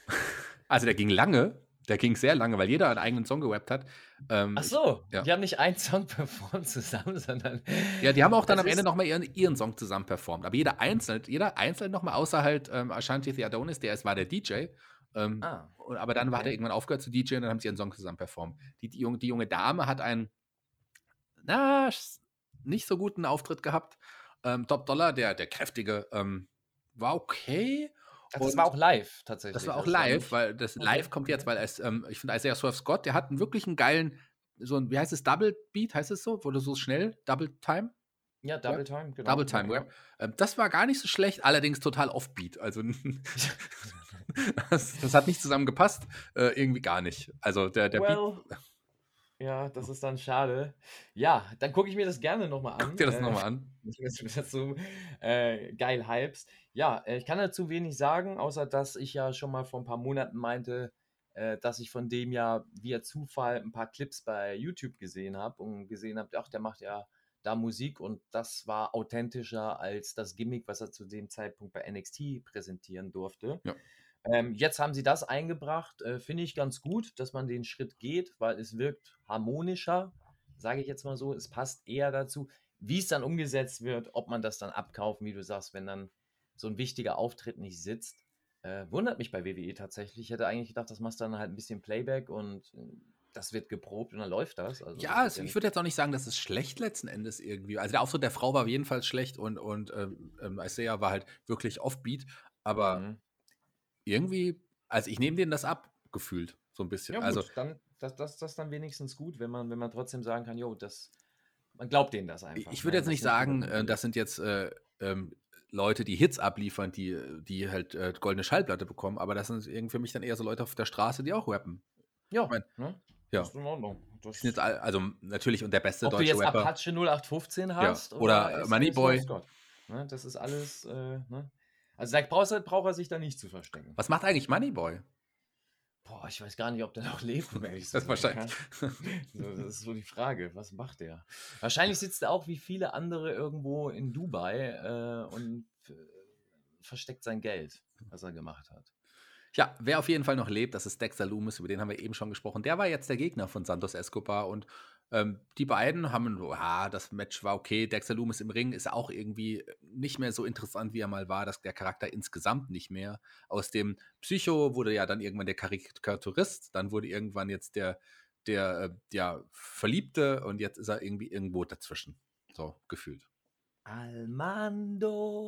*laughs* also der ging lange, der ging sehr lange, weil jeder einen eigenen Song gerappt hat. Ähm, Ach so, ja. die haben nicht einen Song *laughs* performt zusammen, sondern. Ja, die haben auch dann am Ende nochmal ihren, ihren Song zusammen performt. Aber jeder einzeln, jeder einzeln nochmal, außer halt ähm, Ashanti The Adonis, der ist, war der DJ. Ähm, ah, aber dann okay. hat er irgendwann aufgehört zu DJ und dann haben sie ihren Song zusammen performt. Die, die, junge, die junge Dame hat einen, na, nicht so guten Auftritt gehabt. Ähm, Top Dollar, der, der kräftige, ähm, war okay. Ach, das war auch live tatsächlich. Das war auch das live, war weil das okay. live kommt jetzt, weil es, ähm, ich finde, Isaiah Swerve Scott, der hat einen wirklich einen geilen, so ein, wie heißt es, Double Beat, heißt es so? Wurde so schnell, Double Time? Ja, Double Time, genau. Double Time Web. Ähm, das war gar nicht so schlecht, allerdings total offbeat. Also *laughs* das, das, hat nicht zusammengepasst, äh, irgendwie gar nicht. Also der, der well, Beat. Ja, das ist dann schade. Ja, dann gucke ich mir das gerne nochmal an. Guck dir das äh, nochmal *laughs* an. Wenn du so äh, geil hypes. Ja, äh, ich kann dazu wenig sagen, außer dass ich ja schon mal vor ein paar Monaten meinte, äh, dass ich von dem ja via Zufall ein paar Clips bei YouTube gesehen habe und gesehen habe, ach, der macht ja da Musik und das war authentischer als das Gimmick, was er zu dem Zeitpunkt bei NXT präsentieren durfte. Ja. Ähm, jetzt haben sie das eingebracht, äh, finde ich ganz gut, dass man den Schritt geht, weil es wirkt harmonischer, sage ich jetzt mal so. Es passt eher dazu, wie es dann umgesetzt wird, ob man das dann abkauft, wie du sagst, wenn dann so ein wichtiger Auftritt nicht sitzt. Äh, wundert mich bei WWE tatsächlich. Ich hätte eigentlich gedacht, das machst du dann halt ein bisschen Playback und äh, das wird geprobt und dann läuft das. Also ja, das ich würde jetzt auch nicht sagen, dass es schlecht letzten Endes irgendwie. Also der Auftritt der Frau war jedenfalls schlecht und, und ähm, ähm, Isaiah war halt wirklich offbeat, aber mhm irgendwie, also ich nehme denen das ab, gefühlt, so ein bisschen. Ja, also, gut, dann, das, das, das dann wenigstens gut, wenn man, wenn man trotzdem sagen kann, jo, das, man glaubt denen das einfach. Ich würde ne? jetzt nicht sagen, äh, das sind jetzt äh, ähm, Leute, die Hits abliefern, die, die halt äh, goldene Schallplatte bekommen, aber das sind irgendwie für mich dann eher so Leute auf der Straße, die auch rappen. Ja, ich mein, ne? Ja. Das ist in Ordnung. Das jetzt, also natürlich und der beste Ob deutsche du jetzt Rapper. Apache 0815 hast ja. oder, oder Moneyboy. Ne? Das ist alles, äh, ne? Also da braucht, braucht er sich da nicht zu verstecken. Was macht eigentlich Moneyboy? Boah, ich weiß gar nicht, ob der noch lebt, um ehrlich *laughs* Das wahrscheinlich. das ist so die Frage. Was macht der? Wahrscheinlich sitzt er auch wie viele andere irgendwo in Dubai äh, und äh, versteckt sein Geld, was er gemacht hat. Ja, wer auf jeden Fall noch lebt, das ist Dexter Loomis, über den haben wir eben schon gesprochen. Der war jetzt der Gegner von Santos Escobar und ähm, die beiden haben, ja, das Match war okay. Dexter Loomis im Ring ist auch irgendwie nicht mehr so interessant, wie er mal war. Das, der Charakter insgesamt nicht mehr. Aus dem Psycho wurde ja dann irgendwann der Karikaturist, dann wurde irgendwann jetzt der, der, äh, ja, Verliebte und jetzt ist er irgendwie irgendwo dazwischen. So gefühlt. Almando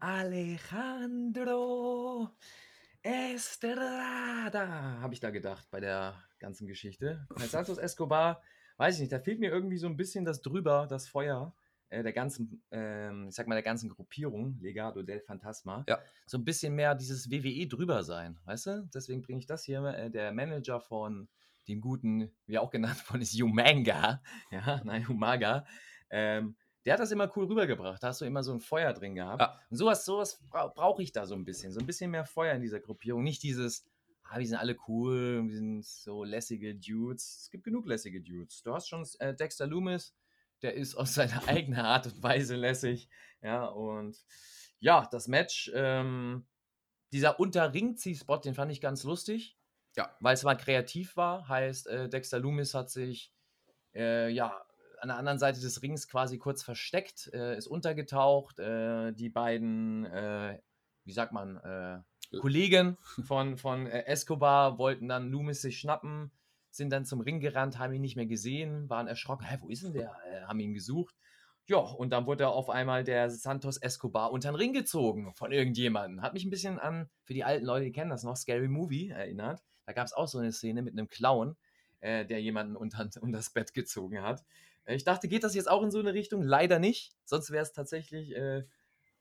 Alejandro Estrada, habe ich da gedacht bei der ganzen Geschichte. Bei Santos Escobar weiß ich nicht, da fehlt mir irgendwie so ein bisschen das drüber, das Feuer äh, der ganzen, ähm, ich sag mal, der ganzen Gruppierung, Legado del Fantasma. Ja. So ein bisschen mehr dieses WWE drüber sein, weißt du? Deswegen bringe ich das hier, äh, der Manager von dem guten, wie auch genannt worden *laughs* ist, Umanga, ja, nein, Umaga, ähm, der hat das immer cool rübergebracht. Da hast du immer so ein Feuer drin gehabt. Ja. Und sowas, sowas brauche ich da so ein bisschen. So ein bisschen mehr Feuer in dieser Gruppierung. Nicht dieses, ah, wir sind alle cool, wir sind so lässige Dudes. Es gibt genug lässige Dudes. Du hast schon äh, Dexter Loomis, der ist aus seiner *laughs* eigenen Art und Weise lässig. Ja, und ja, das Match, ähm, dieser Unter-Ring-Zieh-Spot, den fand ich ganz lustig. Ja. Weil es mal kreativ war. Heißt, äh, Dexter Loomis hat sich, äh, ja, an der anderen Seite des Rings quasi kurz versteckt, äh, ist untergetaucht. Äh, die beiden, äh, wie sagt man, äh, Kollegen von, von äh, Escobar wollten dann Loomis sich schnappen, sind dann zum Ring gerannt, haben ihn nicht mehr gesehen, waren erschrocken, hä, wo ist denn der? Haben ihn gesucht. Ja, und dann wurde auf einmal der Santos Escobar unter den Ring gezogen von irgendjemandem. Hat mich ein bisschen an, für die alten Leute, die kennen das noch, Scary Movie erinnert. Da gab es auch so eine Szene mit einem Clown, äh, der jemanden unter, *laughs* unter das Bett gezogen hat. Ich dachte, geht das jetzt auch in so eine Richtung? Leider nicht. Sonst wäre es tatsächlich äh,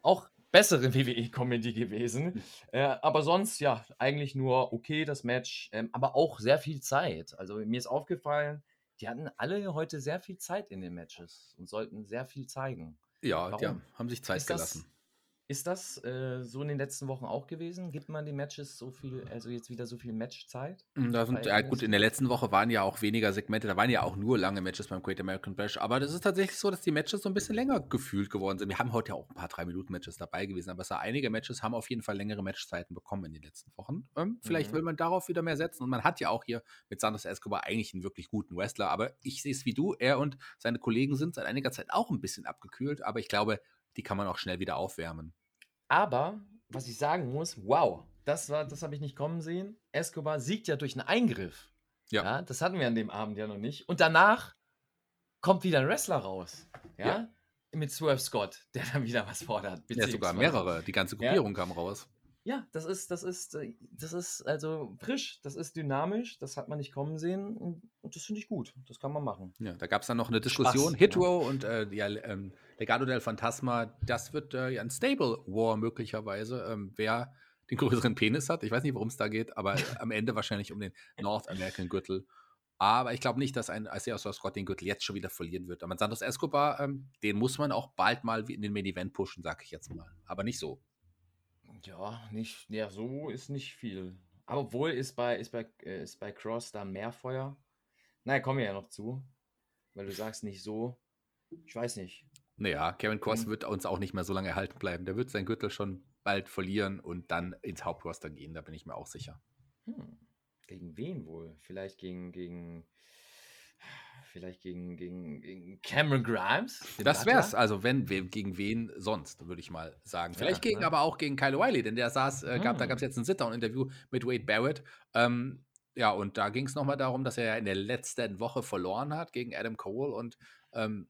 auch bessere *laughs* WWE-Comedy gewesen. Äh, aber sonst, ja, eigentlich nur okay, das Match, ähm, aber auch sehr viel Zeit. Also mir ist aufgefallen, die hatten alle heute sehr viel Zeit in den Matches und sollten sehr viel zeigen. Ja, Warum? die haben, sich Zeit ist gelassen. Ist das äh, so in den letzten Wochen auch gewesen? Gibt man den Matches so viel, also jetzt wieder so viel Matchzeit? Hm, da sind, ja, gut, in der letzten Woche waren ja auch weniger Segmente, da waren ja auch nur lange Matches beim Great American Bash, aber das ist tatsächlich so, dass die Matches so ein bisschen länger gefühlt geworden sind. Wir haben heute ja auch ein paar 3-Minuten-Matches dabei gewesen, aber es war einige Matches haben auf jeden Fall längere Matchzeiten bekommen in den letzten Wochen. Ähm, vielleicht mhm. will man darauf wieder mehr setzen und man hat ja auch hier mit Santos Escobar eigentlich einen wirklich guten Wrestler, aber ich sehe es wie du, er und seine Kollegen sind seit einiger Zeit auch ein bisschen abgekühlt, aber ich glaube, die kann man auch schnell wieder aufwärmen. Aber, was ich sagen muss, wow, das, das habe ich nicht kommen sehen. Escobar siegt ja durch einen Eingriff. Ja. ja. Das hatten wir an dem Abend ja noch nicht. Und danach kommt wieder ein Wrestler raus. Ja. ja. Mit Swerve Scott, *laughs* der dann wieder was fordert. Ja, sogar mehrere. Die ganze Gruppierung ja. kam raus. Ja, das ist, das ist, äh, das ist also frisch, das ist dynamisch, das hat man nicht kommen sehen und, das finde ich gut. Das kann man machen. Ja, da gab es dann noch eine Diskussion. Spaß, Hitro ja. und äh, ja, ähm, Legado del Phantasma, das wird äh, ja ein Stable War möglicherweise. Ähm, wer den größeren Penis hat, ich weiß nicht, worum es da geht, aber *laughs* am Ende wahrscheinlich um den North American Gürtel. Aber ich glaube nicht, dass ein Isaiah Scott den Gürtel jetzt schon wieder verlieren wird. Aber Santos Escobar, ähm, den muss man auch bald mal in den Main Event pushen, sage ich jetzt mal. Aber nicht so. Ja, nicht, ja, so ist nicht viel. Aber obwohl ist bei, ist bei, äh, ist bei Cross da mehr Feuer. Naja, kommen wir ja noch zu. Weil du sagst nicht so. Ich weiß nicht. Naja, Kevin Cross hm. wird uns auch nicht mehr so lange erhalten bleiben. Der wird seinen Gürtel schon bald verlieren und dann ins Hauptroster gehen, da bin ich mir auch sicher. Hm. Gegen wen wohl? Vielleicht gegen, gegen Vielleicht gegen, gegen, gegen Cameron Grimes? Das wär's. Also, wenn, gegen wen sonst, würde ich mal sagen. Vielleicht ja, gegen, ne? aber auch gegen Kyle Wiley, denn der saß, äh, gab, hm. da gab es jetzt ein Sit-Down-Interview mit Wade Barrett. Ähm, ja, und da ging es nochmal darum, dass er in der letzten Woche verloren hat gegen Adam Cole und ähm,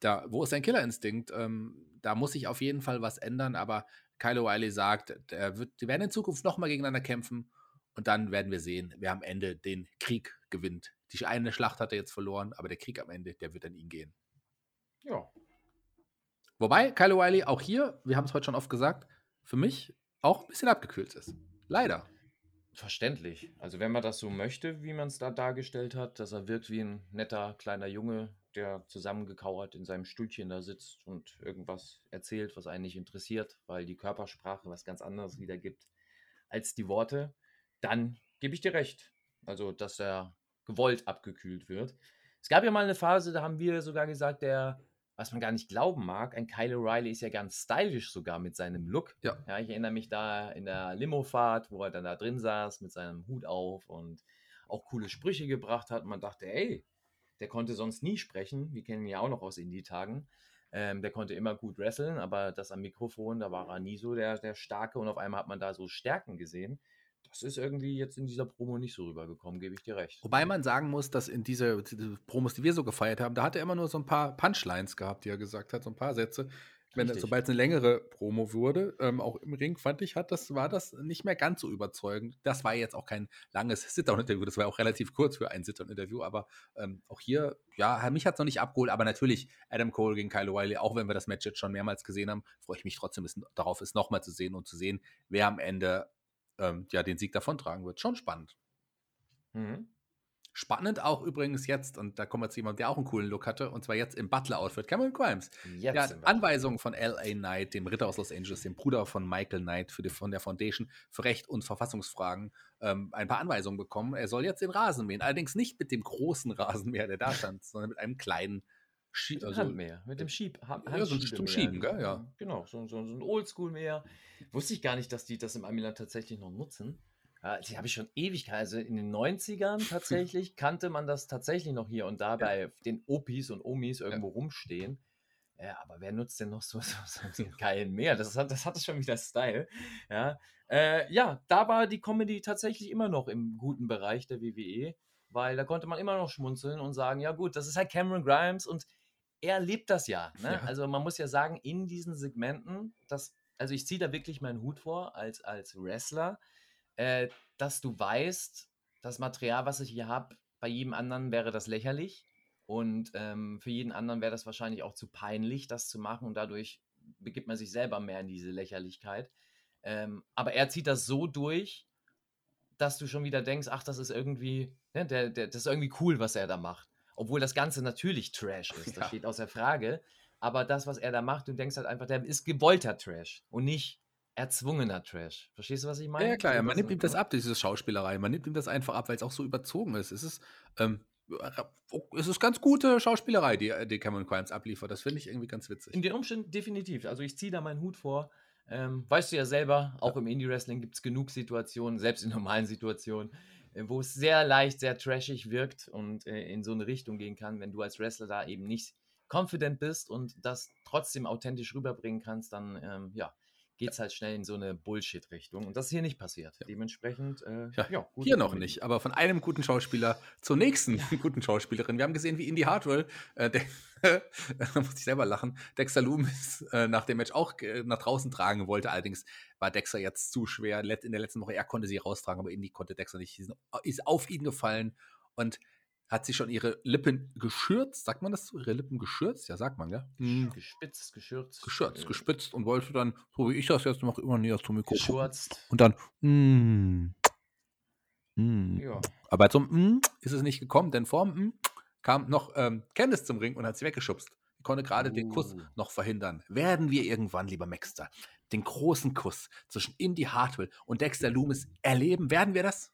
da, wo ist sein Killerinstinkt? Ähm, da muss sich auf jeden Fall was ändern, aber Kyle O'Reilly sagt, wird, die werden in Zukunft nochmal gegeneinander kämpfen und dann werden wir sehen, wer am Ende den Krieg gewinnt. Die eine Schlacht hat er jetzt verloren, aber der Krieg am Ende, der wird an ihn gehen. Ja. Wobei Kyle O'Reilly auch hier, wir haben es heute schon oft gesagt, für mich auch ein bisschen abgekühlt ist. Leider. Verständlich. Also wenn man das so möchte, wie man es da dargestellt hat, dass er wirkt wie ein netter kleiner Junge, der zusammengekauert in seinem Stühlchen da sitzt und irgendwas erzählt, was einen nicht interessiert, weil die Körpersprache was ganz anderes wiedergibt als die Worte, dann gebe ich dir recht. Also, dass er gewollt abgekühlt wird. Es gab ja mal eine Phase, da haben wir sogar gesagt, der was man gar nicht glauben mag, ein Kyle O'Reilly ist ja ganz stylisch sogar mit seinem Look. Ja. ja. Ich erinnere mich da in der Limofahrt, wo er dann da drin saß mit seinem Hut auf und auch coole Sprüche gebracht hat. Und man dachte, ey, der konnte sonst nie sprechen. Wir kennen ihn ja auch noch aus Indie-Tagen. Ähm, der konnte immer gut wresteln, aber das am Mikrofon, da war er nie so der, der Starke und auf einmal hat man da so Stärken gesehen. Das ist irgendwie jetzt in dieser Promo nicht so rübergekommen, gebe ich dir recht. Wobei man sagen muss, dass in diese, diese Promos, die wir so gefeiert haben, da hat er immer nur so ein paar Punchlines gehabt, die er gesagt hat, so ein paar Sätze. Wenn, sobald es eine längere Promo wurde, ähm, auch im Ring, fand ich, hat das, war das nicht mehr ganz so überzeugend. Das war jetzt auch kein langes Sit-Down-Interview, das war auch relativ kurz für ein Sit-Down-Interview, aber ähm, auch hier, ja, mich hat es noch nicht abgeholt, aber natürlich Adam Cole gegen Kyle O'Reilly, auch wenn wir das Match jetzt schon mehrmals gesehen haben, freue ich mich trotzdem darauf, es nochmal zu sehen und zu sehen, wer am Ende ähm, ja, den Sieg davontragen wird. Schon spannend. Mhm. Spannend auch übrigens jetzt, und da kommen wir zu jemandem, der auch einen coolen Look hatte, und zwar jetzt im Butler-Outfit, Cameron Grimes. Jetzt der hat Anweisungen von L.A. Knight, dem Ritter aus Los Angeles, dem Bruder von Michael Knight für die, von der Foundation für Recht und Verfassungsfragen, ähm, ein paar Anweisungen bekommen. Er soll jetzt den Rasen mähen. Allerdings nicht mit dem großen *laughs* Rasenmäher, der da stand, sondern mit einem kleinen Schie also, Handmäher, mit dem Schieb. Hand ja, so zum Schieben, gell? Ja. Genau, so, so, so ein Oldschool-Mäher. Wusste ich gar nicht, dass die das im Amiland tatsächlich noch nutzen. Ja, die habe ich schon ewig. Also in den 90ern *laughs* tatsächlich kannte man das tatsächlich noch hier und da bei ja. den Opis und Omis irgendwo ja. rumstehen. Ja, aber wer nutzt denn noch so, so, so einen geilen Meer? Das hat, das hatte schon wieder Style. Ja, äh, ja, da war die Comedy tatsächlich immer noch im guten Bereich der WWE, weil da konnte man immer noch schmunzeln und sagen, ja gut, das ist halt Cameron Grimes und er lebt das ja, ne? ja. Also man muss ja sagen, in diesen Segmenten, das, also ich ziehe da wirklich meinen Hut vor als, als Wrestler, äh, dass du weißt, das Material, was ich hier habe, bei jedem anderen wäre das lächerlich. Und ähm, für jeden anderen wäre das wahrscheinlich auch zu peinlich, das zu machen. Und dadurch begibt man sich selber mehr in diese Lächerlichkeit. Ähm, aber er zieht das so durch, dass du schon wieder denkst, ach, das ist irgendwie, ne, der, der, das ist irgendwie cool, was er da macht. Obwohl das Ganze natürlich Trash ist, das ja. steht außer Frage. Aber das, was er da macht, du denkst halt einfach, der ist gewollter Trash und nicht erzwungener Trash. Verstehst du, was ich meine? Ja, klar, ja, man nimmt ihm das ab, diese Schauspielerei. Man nimmt ihm das einfach ab, weil es auch so überzogen ist. Es ist, ähm, es ist ganz gute Schauspielerei, die, die Cameron Crimes abliefert. Das finde ich irgendwie ganz witzig. In den Umständen definitiv. Also ich ziehe da meinen Hut vor. Ähm, weißt du ja selber, auch ja. im Indie-Wrestling gibt es genug Situationen, selbst in normalen Situationen, äh, wo es sehr leicht, sehr trashig wirkt und äh, in so eine Richtung gehen kann, wenn du als Wrestler da eben nicht confident bist und das trotzdem authentisch rüberbringen kannst, dann ähm, ja, geht es halt schnell in so eine Bullshit-Richtung. Und das ist hier nicht passiert. Ja. Dementsprechend, äh, ja, ja hier noch nicht. Aber von einem guten Schauspieler zur nächsten guten Schauspielerin. Wir haben gesehen, wie Indy Hartwell, äh, der, *laughs* da muss ich selber lachen, Dexter Loomis äh, nach dem Match auch äh, nach draußen tragen wollte. Allerdings war Dexter jetzt zu schwer. In der letzten Woche, er konnte sie raustragen, aber Indy konnte Dexter nicht. Ist auf ihn gefallen und hat sie schon ihre Lippen geschürzt, sagt man das so? Ihre Lippen geschürzt? Ja, sagt man, ja? Mhm. Gespitzt, geschürzt. Geschürzt, äh, gespitzt und wollte dann, so wie ich das jetzt mache, immer näher zum Mikro. Geschürzt. Und dann, mm, mm. Ja. Aber zum mm ist es nicht gekommen, denn vorm mm kam noch ähm, Candice zum Ring und hat sie weggeschubst. Sie konnte gerade uh. den Kuss oh. noch verhindern. Werden wir irgendwann, lieber Maxter, den großen Kuss zwischen Indy Hartwell und Dexter Loomis erleben? Werden wir das?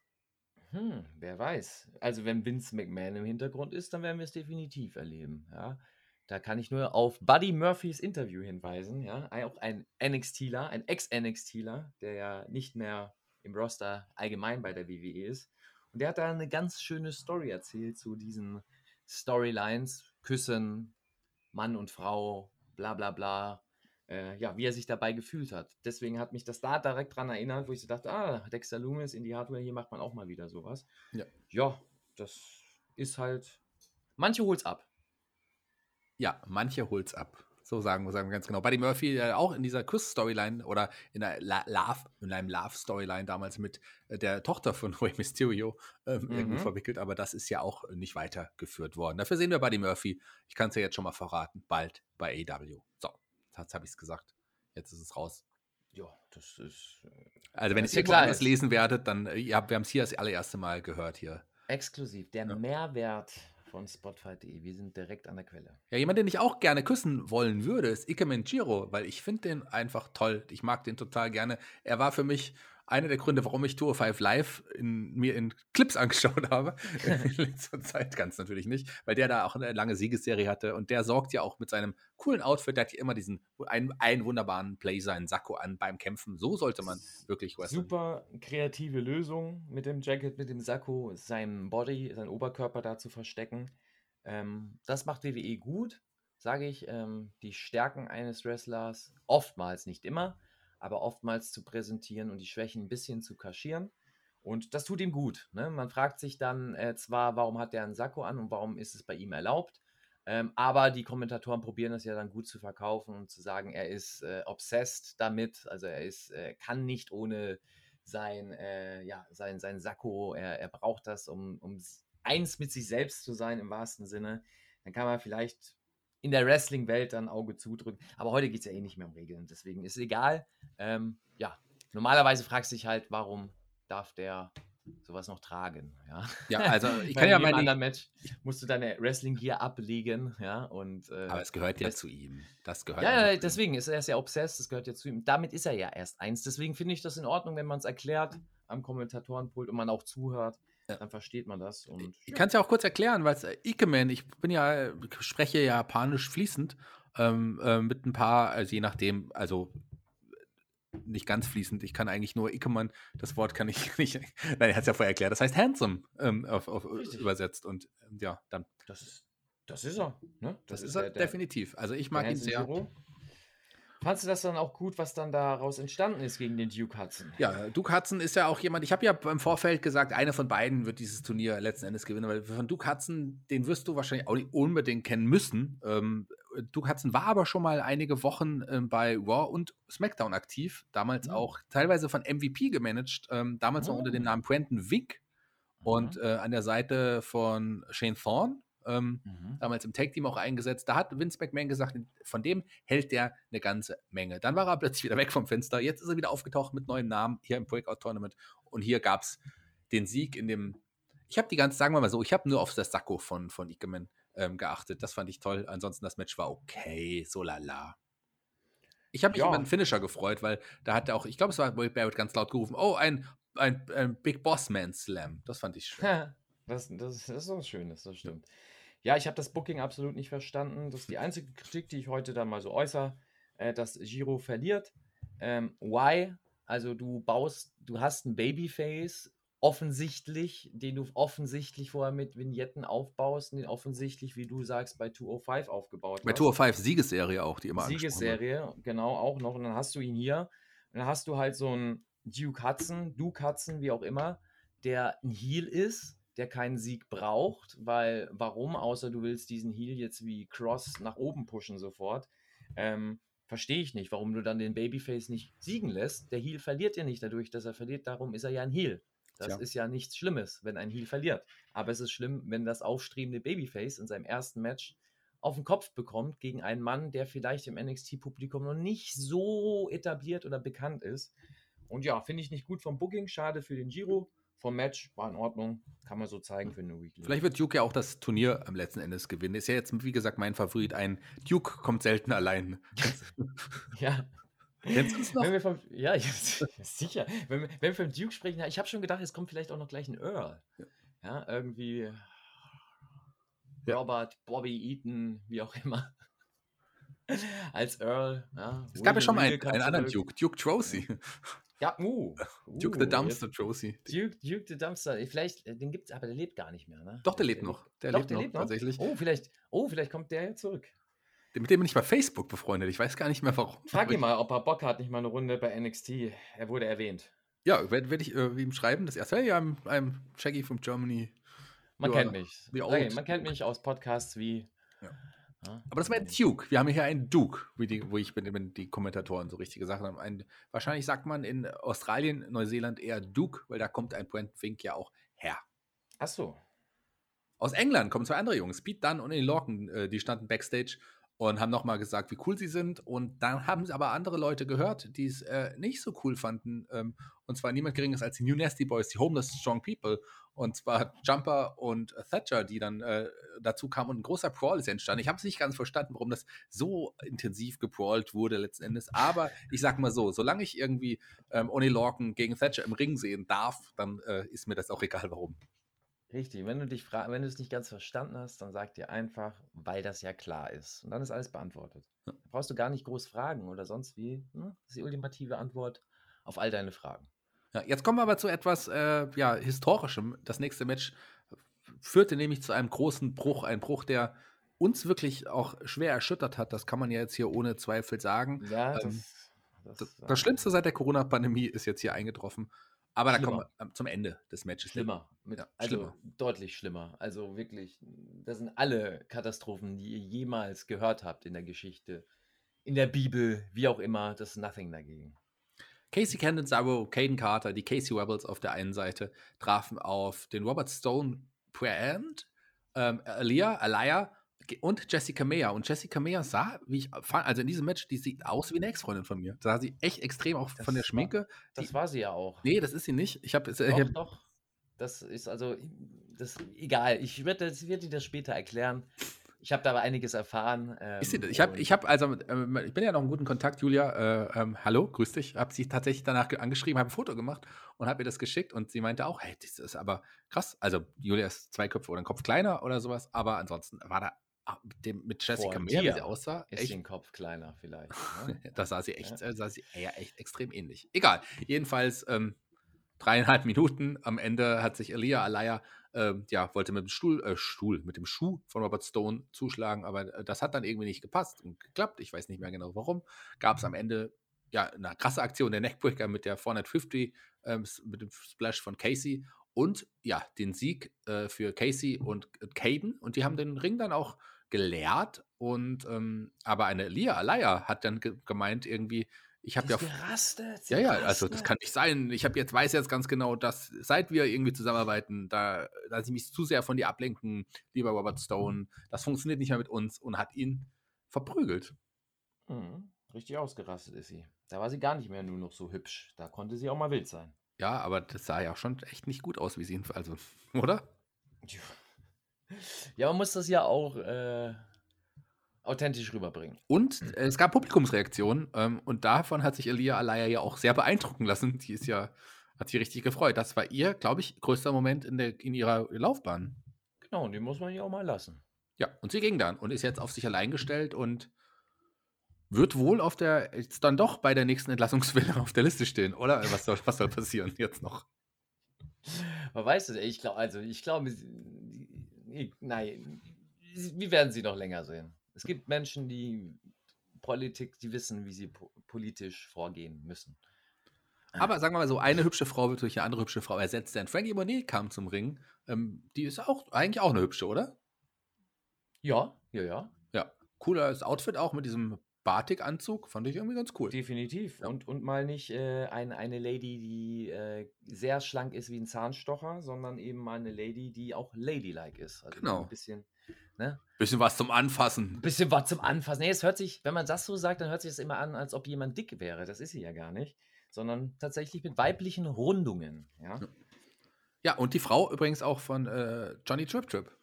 Hm, wer weiß. Also wenn Vince McMahon im Hintergrund ist, dann werden wir es definitiv erleben. Ja, da kann ich nur auf Buddy Murphys Interview hinweisen. Ja, auch ein NXTler, ein Ex-NXTler, der ja nicht mehr im Roster allgemein bei der WWE ist. Und der hat da eine ganz schöne Story erzählt zu diesen Storylines, Küssen, Mann und Frau, bla bla bla äh, ja, wie er sich dabei gefühlt hat. Deswegen hat mich das da direkt dran erinnert, wo ich so dachte, ah, Dexter Loomis in die Hardware, hier macht man auch mal wieder sowas. Ja, ja das ist halt, manche holt's ab. Ja, manche holt's ab. So sagen wir, sagen wir ganz genau. Buddy Murphy äh, auch in dieser Kuss-Storyline oder in, einer Love, in einem Love-Storyline damals mit äh, der Tochter von *laughs* Rey Mysterio äh, mhm. irgendwie verwickelt, aber das ist ja auch nicht weitergeführt worden. Dafür sehen wir Buddy Murphy, ich kann es ja jetzt schon mal verraten, bald bei AW. So. Jetzt habe ich es gesagt. Jetzt ist es raus. Ja, das ist. Äh, also, wenn ihr es irgendwo anders lesen werdet, dann, äh, ja, wir haben es hier das allererste Mal gehört hier. Exklusiv. Der ja. Mehrwert von Spotify.de. Wir sind direkt an der Quelle. Ja, jemand, den ich auch gerne küssen wollen würde, ist Ike Giro, weil ich finde den einfach toll. Ich mag den total gerne. Er war für mich einer der Gründe, warum ich Tour 5 Live in, mir in Clips *laughs* angeschaut habe. *laughs* in letzter Zeit ganz natürlich nicht, weil der da auch eine lange Siegesserie hatte und der sorgt ja auch mit seinem coolen Outfit, der hat ja immer diesen einen, einen wunderbaren Blazer, einen Sakko an beim Kämpfen. So sollte man wirklich wresteln. Super kreative Lösung mit dem Jacket, mit dem Sakko, seinem Body, seinen Oberkörper da zu verstecken. Ähm, das macht WWE gut, sage ich. Ähm, die Stärken eines Wrestlers, oftmals, nicht immer, aber oftmals zu präsentieren und die Schwächen ein bisschen zu kaschieren. Und das tut ihm gut. Ne? Man fragt sich dann äh, zwar, warum hat er einen Sakko an und warum ist es bei ihm erlaubt. Ähm, aber die Kommentatoren probieren es ja dann gut zu verkaufen und zu sagen, er ist äh, obsessed damit. Also er ist, äh, kann nicht ohne sein, äh, ja, sein, sein Sakko. Er, er braucht das, um, um eins mit sich selbst zu sein im wahrsten Sinne. Dann kann man vielleicht in der Wrestling-Welt dann Auge zudrücken. Aber heute geht es ja eh nicht mehr um Regeln. Deswegen ist es egal. Ähm, ja, normalerweise fragst du dich halt, warum darf der sowas noch tragen. Ja, ja also *laughs* ich kann ja mal. anderen Match musst du deine Wrestling-Gear ablegen. Ja, und, äh, Aber es gehört ja zu ihm. Das gehört ja, ja deswegen ist er ja obsessed, das gehört ja zu ihm. Damit ist er ja erst eins. Deswegen finde ich das in Ordnung, wenn man es erklärt am Kommentatorenpult und man auch zuhört. Ja. Dann versteht man das. Und, ich kann es ja auch kurz erklären, weil äh, Ikemen, ich bin ja, spreche Japanisch fließend ähm, äh, mit ein paar, also je nachdem, also nicht ganz fließend. Ich kann eigentlich nur Ikeman, das Wort kann ich *laughs* nicht. Nein, er hat es ja vorher erklärt. Das heißt handsome ähm, auf, auf übersetzt. Und ähm, ja, dann. Das, das ist er. Ne? Das, das ist, er der, definitiv. Also ich mag ihn sehr. Hero. Fandest du das dann auch gut, was dann daraus entstanden ist gegen den Duke Hudson? Ja, Duke Hudson ist ja auch jemand, ich habe ja im Vorfeld gesagt, einer von beiden wird dieses Turnier letzten Endes gewinnen, weil von Duke Hudson, den wirst du wahrscheinlich auch nicht unbedingt kennen müssen. Ähm, Duke Hudson war aber schon mal einige Wochen ähm, bei Raw und SmackDown aktiv, damals mhm. auch teilweise von MVP gemanagt, ähm, damals oh. noch unter dem oh. Namen Quentin Wick und mhm. äh, an der Seite von Shane Thorne ähm, mhm. damals im Tag-Team auch eingesetzt. Da hat Vince McMahon gesagt, von dem hält der eine ganze Menge. Dann war er plötzlich wieder weg vom Fenster. Jetzt ist er wieder aufgetaucht mit neuen Namen hier im Breakout-Tournament. Und hier gab es den Sieg in dem. Ich habe die ganze, sagen wir mal so, ich habe nur auf das Sakko von, von Ikemen ähm, geachtet. Das fand ich toll. Ansonsten das Match war okay, so lala. Ich habe mich ja. über den Finisher gefreut, weil da hat er auch, ich glaube, es war Wade Barrett ganz laut gerufen, oh, ein, ein, ein Big Boss Man Slam. Das fand ich schön. *laughs* das, das, das ist was Schönes, das stimmt. Ja. Ja, ich habe das Booking absolut nicht verstanden. Das ist die einzige Kritik, die ich heute dann mal so äußere, äh, dass Giro verliert. Ähm, why? Also du baust, du hast ein Babyface, offensichtlich, den du offensichtlich vorher mit Vignetten aufbaust und den offensichtlich, wie du sagst, bei 205 aufgebaut bei hast. Bei 205 Siegesserie auch, die immer Siegesserie, genau, auch noch. Und dann hast du ihn hier. Und dann hast du halt so einen Duke Hudson, Duke Hudson, wie auch immer, der ein Heel ist, der keinen Sieg braucht, weil warum, außer du willst diesen Heal jetzt wie Cross nach oben pushen sofort, ähm, verstehe ich nicht, warum du dann den Babyface nicht siegen lässt. Der Heal verliert ja nicht dadurch, dass er verliert, darum ist er ja ein Heal. Das Tja. ist ja nichts Schlimmes, wenn ein Heal verliert. Aber es ist schlimm, wenn das aufstrebende Babyface in seinem ersten Match auf den Kopf bekommt gegen einen Mann, der vielleicht im NXT-Publikum noch nicht so etabliert oder bekannt ist. Und ja, finde ich nicht gut vom Booking, schade für den Giro vom Match war in Ordnung. Kann man so zeigen für eine Weekly. Vielleicht wird Duke ja auch das Turnier am letzten Endes gewinnen. Ist ja jetzt, wie gesagt, mein Favorit. Ein Duke kommt selten allein. *laughs* ja. Wenn wir vom, ja, *laughs* ja, sicher. Wenn wir, wenn wir vom Duke sprechen, ich habe schon gedacht, es kommt vielleicht auch noch gleich ein Earl. Ja, irgendwie. Robert, Bobby Eaton, wie auch immer. *laughs* Als Earl. Ja, es gab ja schon mal einen, einen anderen Duke, Duke Trocy. Ja, uh. Duke uh, the Dumpster Josie. Duke, Duke the Dumpster. Vielleicht, äh, den gibt's, aber der lebt gar nicht mehr, ne? Doch, der lebt noch. Der Doch, lebt der noch, lebt noch, tatsächlich. Oh, vielleicht, oh, vielleicht kommt der ja zurück. Mit dem bin ich bei Facebook befreundet. Ich weiß gar nicht mehr warum. Frag ihn mal, ob er Bock hat, nicht mal eine Runde bei NXT. Er wurde erwähnt. Ja, werde werd ich äh, ihm schreiben. Das erste, hey, I'm, I'm Shaggy from Germany. Man kennt mich. Okay, man kennt mich aus Podcasts wie ja. Aber das war ein Duke. Wir haben hier einen Duke, wie die, wo ich bin, wenn die Kommentatoren so richtig gesagt haben. Ein, wahrscheinlich sagt man in Australien, Neuseeland eher Duke, weil da kommt ein Point Fink ja auch her. Ach so. Aus England kommen zwei andere Jungs, Pete Dunn und Lee Lorcan, äh, die standen backstage und haben nochmal gesagt, wie cool sie sind. Und dann haben sie aber andere Leute gehört, die es äh, nicht so cool fanden. Ähm, und zwar niemand geringes als die New Nasty Boys, die Homeless Strong People. Und zwar Jumper und Thatcher, die dann äh, dazu kamen und ein großer Brawl ist entstanden. Ich habe es nicht ganz verstanden, warum das so intensiv gebrawlt wurde letzten Endes. Aber ich sag mal so, solange ich irgendwie ähm, Oni Lorcan gegen Thatcher im Ring sehen darf, dann äh, ist mir das auch egal, warum. Richtig, wenn du dich fragst, wenn du es nicht ganz verstanden hast, dann sag dir einfach, weil das ja klar ist. Und dann ist alles beantwortet. Ja. Brauchst du gar nicht groß fragen oder sonst wie. Hm? Das ist die ultimative Antwort auf all deine Fragen. Ja, jetzt kommen wir aber zu etwas äh, ja, Historischem. Das nächste Match führte nämlich zu einem großen Bruch. Ein Bruch, der uns wirklich auch schwer erschüttert hat. Das kann man ja jetzt hier ohne Zweifel sagen. Ja, das, ähm, das, das, das Schlimmste seit der Corona-Pandemie ist jetzt hier eingetroffen. Aber da kommen wir zum Ende des Matches. Schlimmer. Mit, ja, also schlimmer. deutlich schlimmer. Also wirklich, das sind alle Katastrophen, die ihr jemals gehört habt in der Geschichte, in der Bibel, wie auch immer. Das ist nothing dagegen. Casey Candizzaro, Caden Carter, die Casey Rebels auf der einen Seite trafen auf den Robert Stone Brand, ähm, Alia, Alaya und Jessica Meyer. Und Jessica Meyer sah, wie ich fand, also in diesem Match, die sieht aus wie eine Ex-Freundin von mir. Da sah sie echt extrem auch das von der Schminke. War, das die, war sie ja auch. Nee, das ist sie nicht. Ich habe doch, hab, doch. Das ist also, das egal. Ich werde werd dir das später erklären. Ich habe da aber einiges erfahren. Ähm, ich habe, ich habe, also, äh, ich bin ja noch in guten Kontakt, Julia. Äh, ähm, hallo, grüß dich. Habe sie tatsächlich danach angeschrieben, habe ein Foto gemacht und habe ihr das geschickt und sie meinte auch, hey, das ist aber krass. Also Julia ist zwei Köpfe oder ein Kopf kleiner oder sowas, aber ansonsten war da dem, mit Jessica Meir, wie sie aussah. Ist echt, den Kopf kleiner vielleicht. Ne? *laughs* da sah sie echt, ja. Äh, sah sie ja, echt extrem ähnlich. Egal. Jedenfalls ähm, dreieinhalb Minuten. Am Ende hat sich Elia Alaya, äh, ja, wollte mit dem Stuhl, äh, Stuhl, mit dem Schuh von Robert Stone zuschlagen, aber äh, das hat dann irgendwie nicht gepasst und geklappt. Ich weiß nicht mehr genau warum. Gab es am Ende ja eine krasse Aktion, der Neckbreaker mit der 450, ähm, mit dem Splash von Casey und ja, den Sieg äh, für Casey und äh, Caden. Und die haben den Ring dann auch gelehrt und ähm, aber eine Lia Alaya hat dann ge gemeint irgendwie, ich habe ja gerastet. Ja, ja, also das kann nicht sein. Ich habe jetzt weiß jetzt ganz genau, dass seit wir irgendwie zusammenarbeiten, da da sie mich zu sehr von dir ablenken, lieber Robert Stone, das funktioniert nicht mehr mit uns und hat ihn verprügelt. Mhm. Richtig ausgerastet ist sie. Da war sie gar nicht mehr nur noch so hübsch. Da konnte sie auch mal wild sein. Ja, aber das sah ja auch schon echt nicht gut aus, wie sie ihn, also, *laughs* oder? Ja. Ja, man muss das ja auch äh, authentisch rüberbringen. Und äh, es gab Publikumsreaktionen ähm, und davon hat sich Elia Alaya ja auch sehr beeindrucken lassen. Die ist ja, hat sich richtig gefreut. Das war ihr, glaube ich, größter Moment in, der, in ihrer Laufbahn. Genau, und den muss man ja auch mal lassen. Ja, und sie ging dann und ist jetzt auf sich allein gestellt und wird wohl auf der, jetzt dann doch bei der nächsten Entlassungswelle auf der Liste stehen, oder? Was soll, was soll passieren jetzt noch? Man weiß es, ich glaube, also ich glaube, nein, wir werden sie noch länger sehen. Es gibt Menschen, die Politik, die wissen, wie sie po politisch vorgehen müssen. Aber sagen wir mal so, eine hübsche Frau wird durch eine andere hübsche Frau ersetzt. Denn Frankie Monet kam zum Ring. Ähm, die ist auch eigentlich auch eine hübsche, oder? Ja, ja, ja. Ja, cooles Outfit auch mit diesem Batik-Anzug fand ich irgendwie ganz cool. Definitiv. Ja. Und, und mal nicht äh, ein, eine Lady, die äh, sehr schlank ist wie ein Zahnstocher, sondern eben mal eine Lady, die auch ladylike ist. Also genau. Ein bisschen, ne? bisschen was zum Anfassen. Bisschen was zum Anfassen. Nee, es hört sich, wenn man das so sagt, dann hört sich das immer an, als ob jemand dick wäre. Das ist sie ja gar nicht. Sondern tatsächlich mit weiblichen Rundungen. Ja, ja und die Frau übrigens auch von äh, Johnny Trip Trip.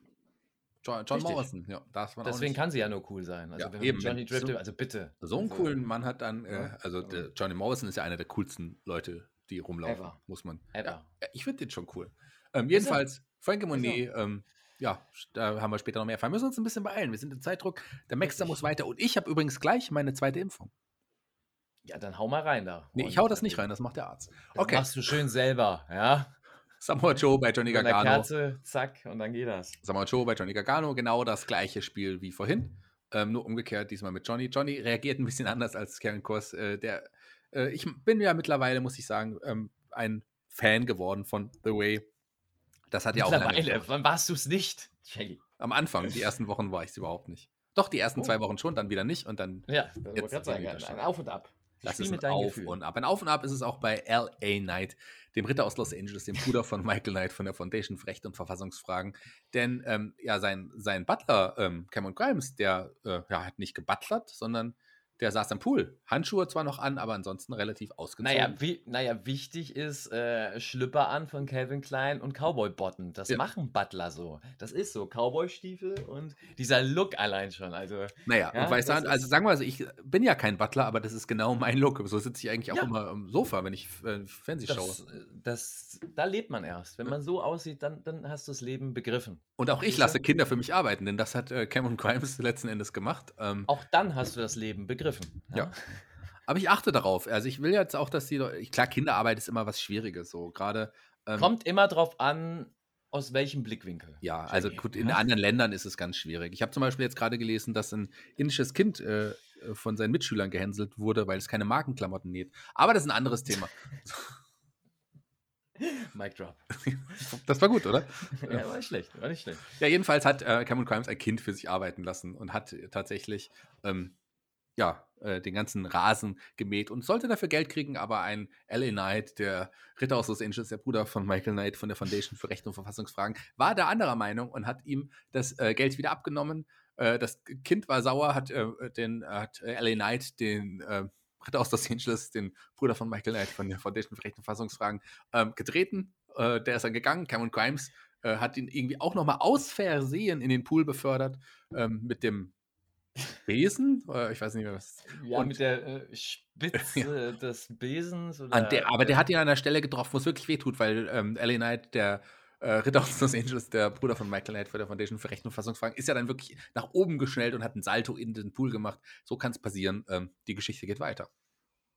John, John Morrison, ja. Darf man Deswegen kann sie ja nur cool sein. Also ja, eben, Johnny Drift, so, also bitte. So einen also, coolen Mann hat dann, äh, also der Johnny Morrison ist ja einer der coolsten Leute, die rumlaufen, Ever. muss man. Ever. Ja, ich finde den schon cool. Ähm, jedenfalls, Frankie Monet, ähm, ja, da haben wir später noch mehr erfahren. Wir müssen uns ein bisschen beeilen. Wir sind im Zeitdruck. Der Maxter muss weiter. Und ich habe übrigens gleich meine zweite Impfung. Ja, dann hau mal rein da. Nee, ich hau das nicht rein, das macht der Arzt. Das okay. machst du schön selber, ja. Samoa Joe bei Johnny Gargano. Kerze, zack, und dann geht das. Samoa Joe bei Johnny Gargano, genau das gleiche Spiel wie vorhin. Ähm, nur umgekehrt, diesmal mit Johnny. Johnny reagiert ein bisschen *laughs* anders als Karen Kors. Äh, der, äh, ich bin ja mittlerweile, muss ich sagen, ähm, ein Fan geworden von The Way. Das hat ja auch. Mittlerweile, wann warst du es nicht, Shelly? Am Anfang, die ersten Wochen war ich es überhaupt nicht. Doch, die ersten oh. zwei Wochen schon, dann wieder nicht und dann. Ja, das jetzt sagen, ein Auf und Ab. Das ist ein Auf Gefühl. und Ab. Ein Auf und Ab ist es auch bei L.A. Knight, dem Ritter aus Los Angeles, dem Bruder von Michael Knight von der Foundation für Recht und Verfassungsfragen. Denn ähm, ja, sein, sein Butler, ähm, Cameron Grimes, der äh, ja, hat nicht gebutlert, sondern der saß am Pool. Handschuhe zwar noch an, aber ansonsten relativ ausgezogen. Naja, wie, naja wichtig ist äh, Schlüpper an von Calvin Klein und Cowboy-Botten. Das ja. machen Butler so. Das ist so. Cowboy-Stiefel und dieser Look allein schon. Also, naja, ja, und weißt du, also sagen wir mal, ich bin ja kein Butler, aber das ist genau mein Look. So sitze ich eigentlich auch ja. immer am Sofa, wenn ich äh, Fernsehen schaue. Das, da lebt man erst. Wenn man so aussieht, dann, dann hast du das Leben begriffen. Und auch ich lasse Kinder für mich arbeiten, denn das hat äh, Cameron Grimes letzten Endes gemacht. Ähm, auch dann hast du das Leben begriffen. Ja. ja. Aber ich achte darauf. Also ich will jetzt auch, dass die Leute, klar, Kinderarbeit ist immer was Schwieriges, so gerade. Ähm, Kommt immer drauf an, aus welchem Blickwinkel. Ja, also gut, in anderen Ländern ist es ganz schwierig. Ich habe zum Beispiel jetzt gerade gelesen, dass ein indisches Kind äh, von seinen Mitschülern gehänselt wurde, weil es keine Markenklamotten näht. Aber das ist ein anderes Thema. *laughs* Mic drop. *laughs* Das war gut, oder? ja, war nicht schlecht, war nicht schlecht. Ja, jedenfalls hat äh, Cameron Crimes ein Kind für sich arbeiten lassen und hat tatsächlich ähm, ja, äh, den ganzen Rasen gemäht und sollte dafür Geld kriegen, aber ein L.A. Knight, der Ritter aus Los Angeles, der Bruder von Michael Knight von der Foundation für Recht und Verfassungsfragen, war da anderer Meinung und hat ihm das äh, Geld wieder abgenommen. Äh, das Kind war sauer, hat, äh, den, hat L.A. Knight den äh, Ritter aus Los Angeles, den Bruder von Michael Knight von der Foundation für Recht und Verfassungsfragen, ähm, getreten. Äh, der ist dann gegangen, Cameron Grimes hat ihn irgendwie auch nochmal aus Versehen in den Pool befördert ähm, mit dem Besen? Ich weiß nicht mehr was. Ja, und, mit der äh, Spitze *laughs* ja. des Besens. Oder, der, aber der hat ihn an einer Stelle getroffen, wo es wirklich wehtut, weil ähm, L.A. Knight, der äh, Ritter aus Los Angeles, der Bruder von Michael Knight für der Foundation für Recht und Fassungsfragen, ist ja dann wirklich nach oben geschnellt und hat einen Salto in den Pool gemacht. So kann es passieren. Ähm, die Geschichte geht weiter.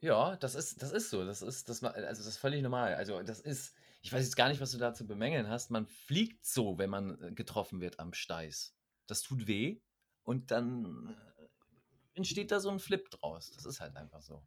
Ja, das ist, das ist so. Das ist, das, also das ist völlig normal. Also, das ist, ich weiß jetzt gar nicht, was du da zu bemängeln hast. Man fliegt so, wenn man äh, getroffen wird am Steiß. Das tut weh. Und dann äh, entsteht da so ein Flip draus. Das ist halt einfach so.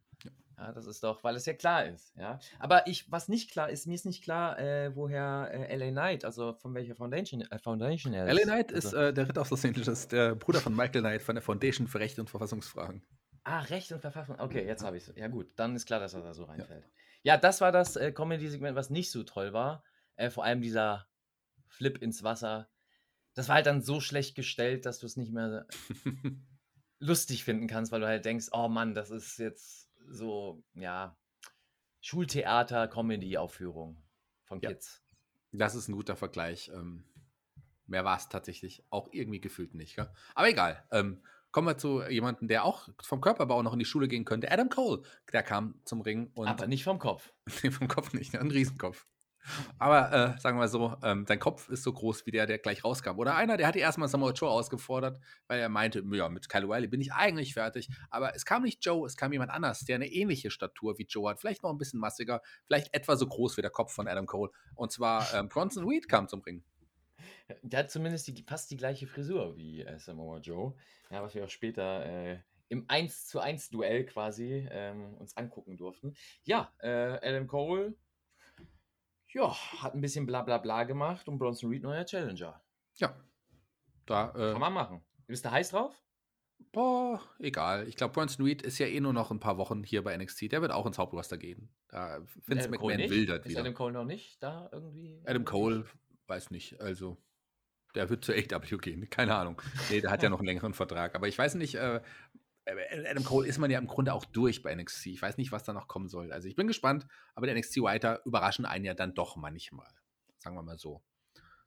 Ja, das ist doch, weil es ja klar ist. Ja, aber ich, was nicht klar ist, mir ist nicht klar, äh, woher äh, LA Knight, also von welcher Foundation, äh, Foundation er ist. LA Knight also. ist äh, der Ritter aus Los Angeles, der Bruder von Michael Knight von der Foundation für Recht und Verfassungsfragen. Ah, Recht und Verfassung. Okay, jetzt habe ich es. Ja, gut, dann ist klar, dass er da so reinfällt. Ja, ja das war das äh, Comedy-Segment, was nicht so toll war. Vor allem dieser Flip ins Wasser das war halt dann so schlecht gestellt, dass du es nicht mehr *laughs* lustig finden kannst, weil du halt denkst, oh Mann, das ist jetzt so, ja, Schultheater-Comedy-Aufführung von Kids. Ja, das ist ein guter Vergleich. Ähm, mehr war es tatsächlich auch irgendwie gefühlt nicht. Gell? Aber egal. Ähm, kommen wir zu jemandem, der auch vom Körperbau noch in die Schule gehen könnte. Adam Cole, der kam zum Ring. Und Aber nicht vom Kopf. *laughs* nee, vom Kopf nicht, ein Riesenkopf. Aber äh, sagen wir so, ähm, dein Kopf ist so groß wie der, der gleich rauskam. Oder einer, der hatte erstmal Samoa Joe ausgefordert, weil er meinte, ja, mit Kyle Wiley bin ich eigentlich fertig. Aber es kam nicht Joe, es kam jemand anders, der eine ähnliche Statur wie Joe hat. Vielleicht noch ein bisschen massiger, vielleicht etwa so groß wie der Kopf von Adam Cole. Und zwar ähm, Bronson Reed kam zum Ring. Der hat zumindest die, fast die gleiche Frisur wie äh, Samoa Joe. Ja, was wir auch später äh, im 1 zu 1 Duell quasi ähm, uns angucken durften. Ja, äh, Adam Cole ja, hat ein bisschen bla bla bla gemacht und Bronson Reed neuer Challenger. Ja. Da, äh, Kann man machen. Bist du heiß drauf? Boah, egal. Ich glaube, Bronson Reed ist ja eh nur noch ein paar Wochen hier bei NXT. Der wird auch ins Hauptroster gehen. Da Vince Adam McMahon will das wieder. Ist Adam Cole noch nicht da irgendwie? Adam Cole, weiß nicht. Also, der wird zur AW gehen. Keine Ahnung. Nee, der hat ja *laughs* noch einen längeren Vertrag. Aber ich weiß nicht, äh, Adam Cole ist man ja im Grunde auch durch bei NXT. Ich weiß nicht, was da noch kommen soll. Also ich bin gespannt, aber der NXT-Writer überraschen einen ja dann doch manchmal. Sagen wir mal so.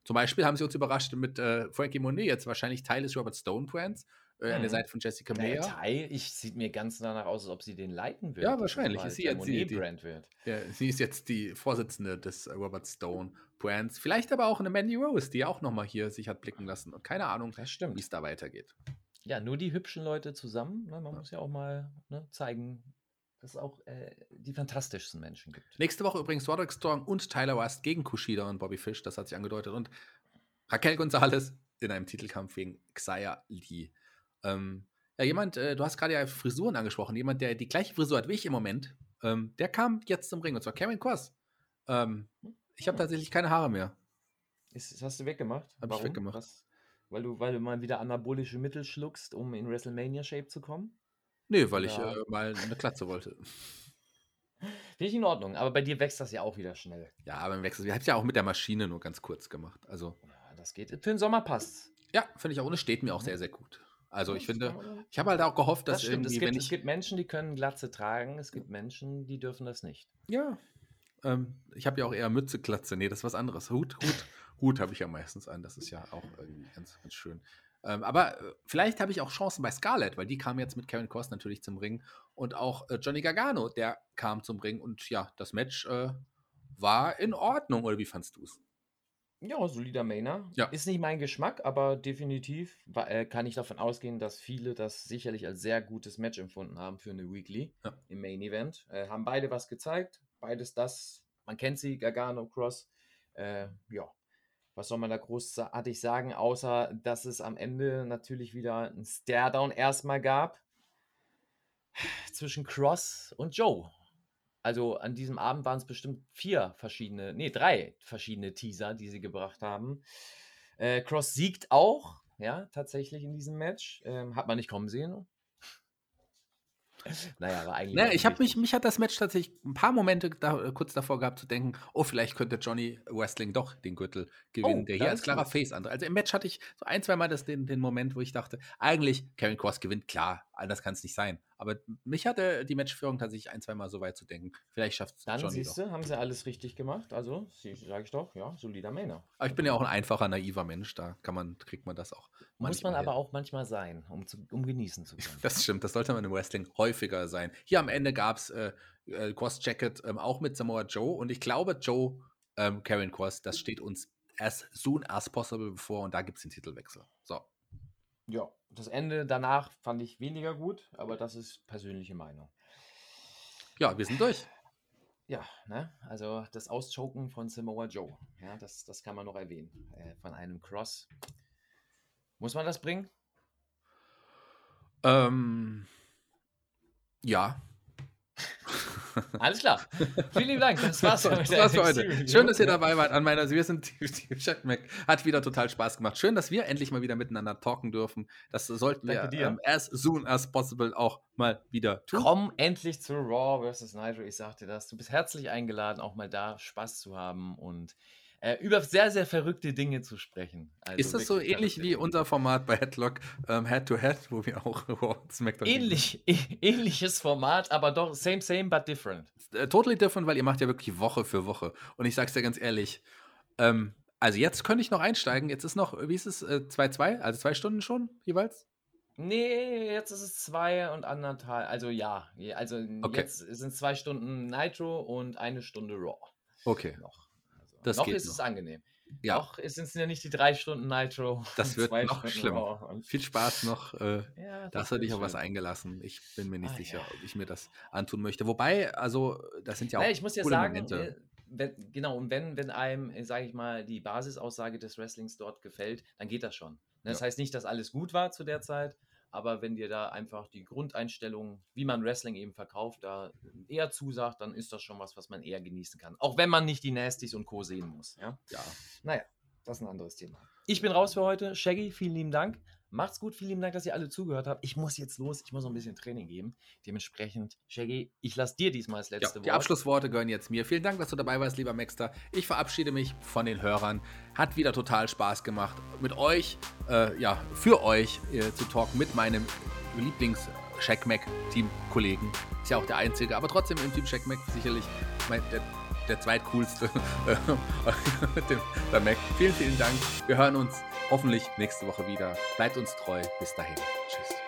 Zum Beispiel haben sie uns überrascht mit äh, Frankie Monet, jetzt wahrscheinlich Teil des Robert Stone Brands, äh, mhm. an der mhm. Seite von Jessica Meyer. Teil, ich sieht mir ganz danach aus, als ob sie den leiten wird. Ja, wahrscheinlich. Ist sie, jetzt die, Brand wird. Ja, sie ist jetzt die Vorsitzende des Robert Stone Brands. Vielleicht aber auch eine Mandy Rose, die auch nochmal hier sich hat blicken lassen. Und keine Ahnung, wie es da weitergeht ja, nur die hübschen Leute zusammen. Ne? Man muss ja auch mal ne, zeigen, dass es auch äh, die fantastischsten Menschen gibt. Nächste Woche übrigens Roderick Strong und Tyler West gegen Kushida und Bobby Fish, das hat sich angedeutet. Und Raquel Gonzalez in einem Titelkampf gegen Xia Lee. Ähm, ja, jemand, äh, du hast gerade ja Frisuren angesprochen, jemand, der die gleiche Frisur hat wie ich im Moment, ähm, der kam jetzt zum Ring, und zwar Kevin Cross. Ähm, ich habe hm. tatsächlich keine Haare mehr. Ist, hast du weggemacht? Habe ich weggemacht. Was? Weil du, weil du mal wieder anabolische Mittel schluckst, um in WrestleMania-Shape zu kommen? Nee, weil ich äh, mal eine Klatze wollte. *laughs* Finde ich in Ordnung, aber bei dir wächst das ja auch wieder schnell. Ja, aber im Wechsel. Wir haben es ja auch mit der Maschine nur ganz kurz gemacht. Also. Ja, das geht. Für den Sommer passt Ja, finde ich auch. Und es steht mir auch sehr, sehr gut. Also ich finde, ich habe halt auch gehofft, dass das stimmt. irgendwie, Es gibt, wenn es ich. gibt Menschen, die können Glatze tragen. Es gibt Menschen, die dürfen das nicht. Ja. Ähm, ich habe ja auch eher Mütze, Klatze. Nee, das ist was anderes. Hut, Hut, Hut habe ich ja meistens an. Das ist ja auch irgendwie ganz, ganz schön. Ähm, aber äh, vielleicht habe ich auch Chancen bei Scarlett, weil die kam jetzt mit Karen Cross natürlich zum Ring. Und auch äh, Johnny Gargano, der kam zum Ring. Und ja, das Match äh, war in Ordnung. Oder wie fandst du es? Ja, solider Mainer. Ja. Ist nicht mein Geschmack, aber definitiv äh, kann ich davon ausgehen, dass viele das sicherlich als sehr gutes Match empfunden haben für eine Weekly Ja. im Main Event. Äh, haben beide was gezeigt. Beides das, man kennt sie, Gargano, Cross. Äh, ja, was soll man da großartig sagen, außer dass es am Ende natürlich wieder ein Staredown erstmal gab *sighs* zwischen Cross und Joe. Also an diesem Abend waren es bestimmt vier verschiedene, nee, drei verschiedene Teaser, die sie gebracht haben. Äh, Cross siegt auch, ja, tatsächlich in diesem Match. Ähm, hat man nicht kommen sehen. *laughs* naja, aber eigentlich. Naja, ich habe mich, mich hat das Match tatsächlich ein paar Momente da, äh, kurz davor gehabt zu denken, oh, vielleicht könnte Johnny Wrestling doch den Gürtel gewinnen, Oh, der hier als klarer. Face andere. Also im Match hatte ich so ein, zwei Mal das, den, den Moment, wo ich dachte, eigentlich Karen Cross gewinnt, klar, anders kann es nicht sein. Aber mich hatte die Matchführung tatsächlich ein, zwei Mal so weit zu denken, vielleicht schafft es Dann Johnny siehst du, haben sie alles richtig gemacht. Also, sage ich doch, ja, solider Mainer. Aber ich bin ja auch ein einfacher, naiver Mensch, da kann man, kriegt man das auch. Muss man manchmal aber hin. auch manchmal sein, um, zu, um genießen zu können. *laughs* Das stimmt, das sollte man im Wrestling häufiger sein. Hier am Ende gab es äh, äh, Cross-Jacket ähm, auch mit Samoa Joe und ich glaube, Joe, ähm, Karen Cross, das steht uns as soon as possible bevor und da gibt es den Titelwechsel. So. Ja, das Ende danach fand ich weniger gut, aber das ist persönliche Meinung. Ja, wir sind durch. Ja, ne? Also das Auschoken von Samoa Joe. Ja, das, das kann man noch erwähnen. Äh, von einem Cross. Muss man das bringen? Ähm, ja. Alles klar. Vielen lieben Dank. Das war's. *laughs* Das war's für heute. Schön, dass ihr dabei wart an meiner Wir sind Steve Chatmac. Hat wieder total Spaß gemacht. Schön, dass wir endlich mal wieder miteinander talken dürfen. Das sollten wir Danke dir. ähm, as soon as possible auch mal wieder tun. Komm endlich zu Raw vs. Nitro. Ich sagte das. Du bist herzlich eingeladen, auch mal da Spaß zu haben und äh, über sehr, sehr verrückte Dinge zu sprechen. Also Ist das so ähnlich wie unser Format bei Headlock ähm, Head to Head, wo wir auch *laughs* SmackDown Ähnlich, ä- ähnliches Format, aber doch same, same, but different. Äh, totally different, weil ihr macht ja wirklich Woche für Woche. Und ich sag's dir ganz ehrlich, ähm, also jetzt könnte ich noch einsteigen. Jetzt ist noch, wie ist es, 2-2? also zwei Stunden schon jeweils? Nee, jetzt ist es zwei und anderthalb. Also ja, also Okay. jetzt sind zwei Stunden Nitro und eine Stunde Raw. Okay. Noch. Das noch ist es noch. angenehm. Ja, Noch sind es ja nicht die drei Stunden Nitro. *laughs* Das wird zwei noch Stunden schlimmer. Viel Spaß noch. Äh, *laughs* Ja, da das hast du dich auf was eingelassen. Ich bin mir nicht Ah, sicher, ja. ob ich mir das antun möchte. Wobei, also, das sind ja auch Naja, ich muss ja sagen, Momente. äh, wenn, genau, und wenn, wenn einem, sage ich mal, die Basisaussage des Wrestlings dort gefällt, dann geht das schon. Ne, Das Ja. heißt nicht, dass alles gut war zu der Zeit, aber wenn dir da einfach die Grundeinstellung, wie man Wrestling eben verkauft, da eher zusagt, dann ist das schon was, was man eher genießen kann. Auch wenn man nicht die Nasties und Co. sehen muss. Ja? Ja. Naja, das ist ein anderes Thema. Ich bin raus für heute. Shaggy, vielen lieben Dank. Macht's gut, vielen lieben Dank, dass ihr alle zugehört habt. Ich muss jetzt los, ich muss noch ein bisschen Training geben. Dementsprechend, Shaggy, ich lasse dir diesmal das Ja, letzte die Wort. Abschlussworte gehören jetzt mir. Vielen Dank, dass du dabei warst, lieber Maxter. Ich verabschiede mich von den Hörern. Hat wieder total Spaß gemacht, mit euch, äh, ja, für euch äh, zu talken, mit meinem lieblings shackmack team kollegen Ist ja auch der einzige, aber trotzdem im Team Shackmack sicherlich mein, der, der zweitcoolste, *laughs* äh, *laughs* der Mac. Vielen, vielen Dank. Wir hören uns hoffentlich nächste Woche wieder. Bleibt uns treu. Bis dahin. Tschüss.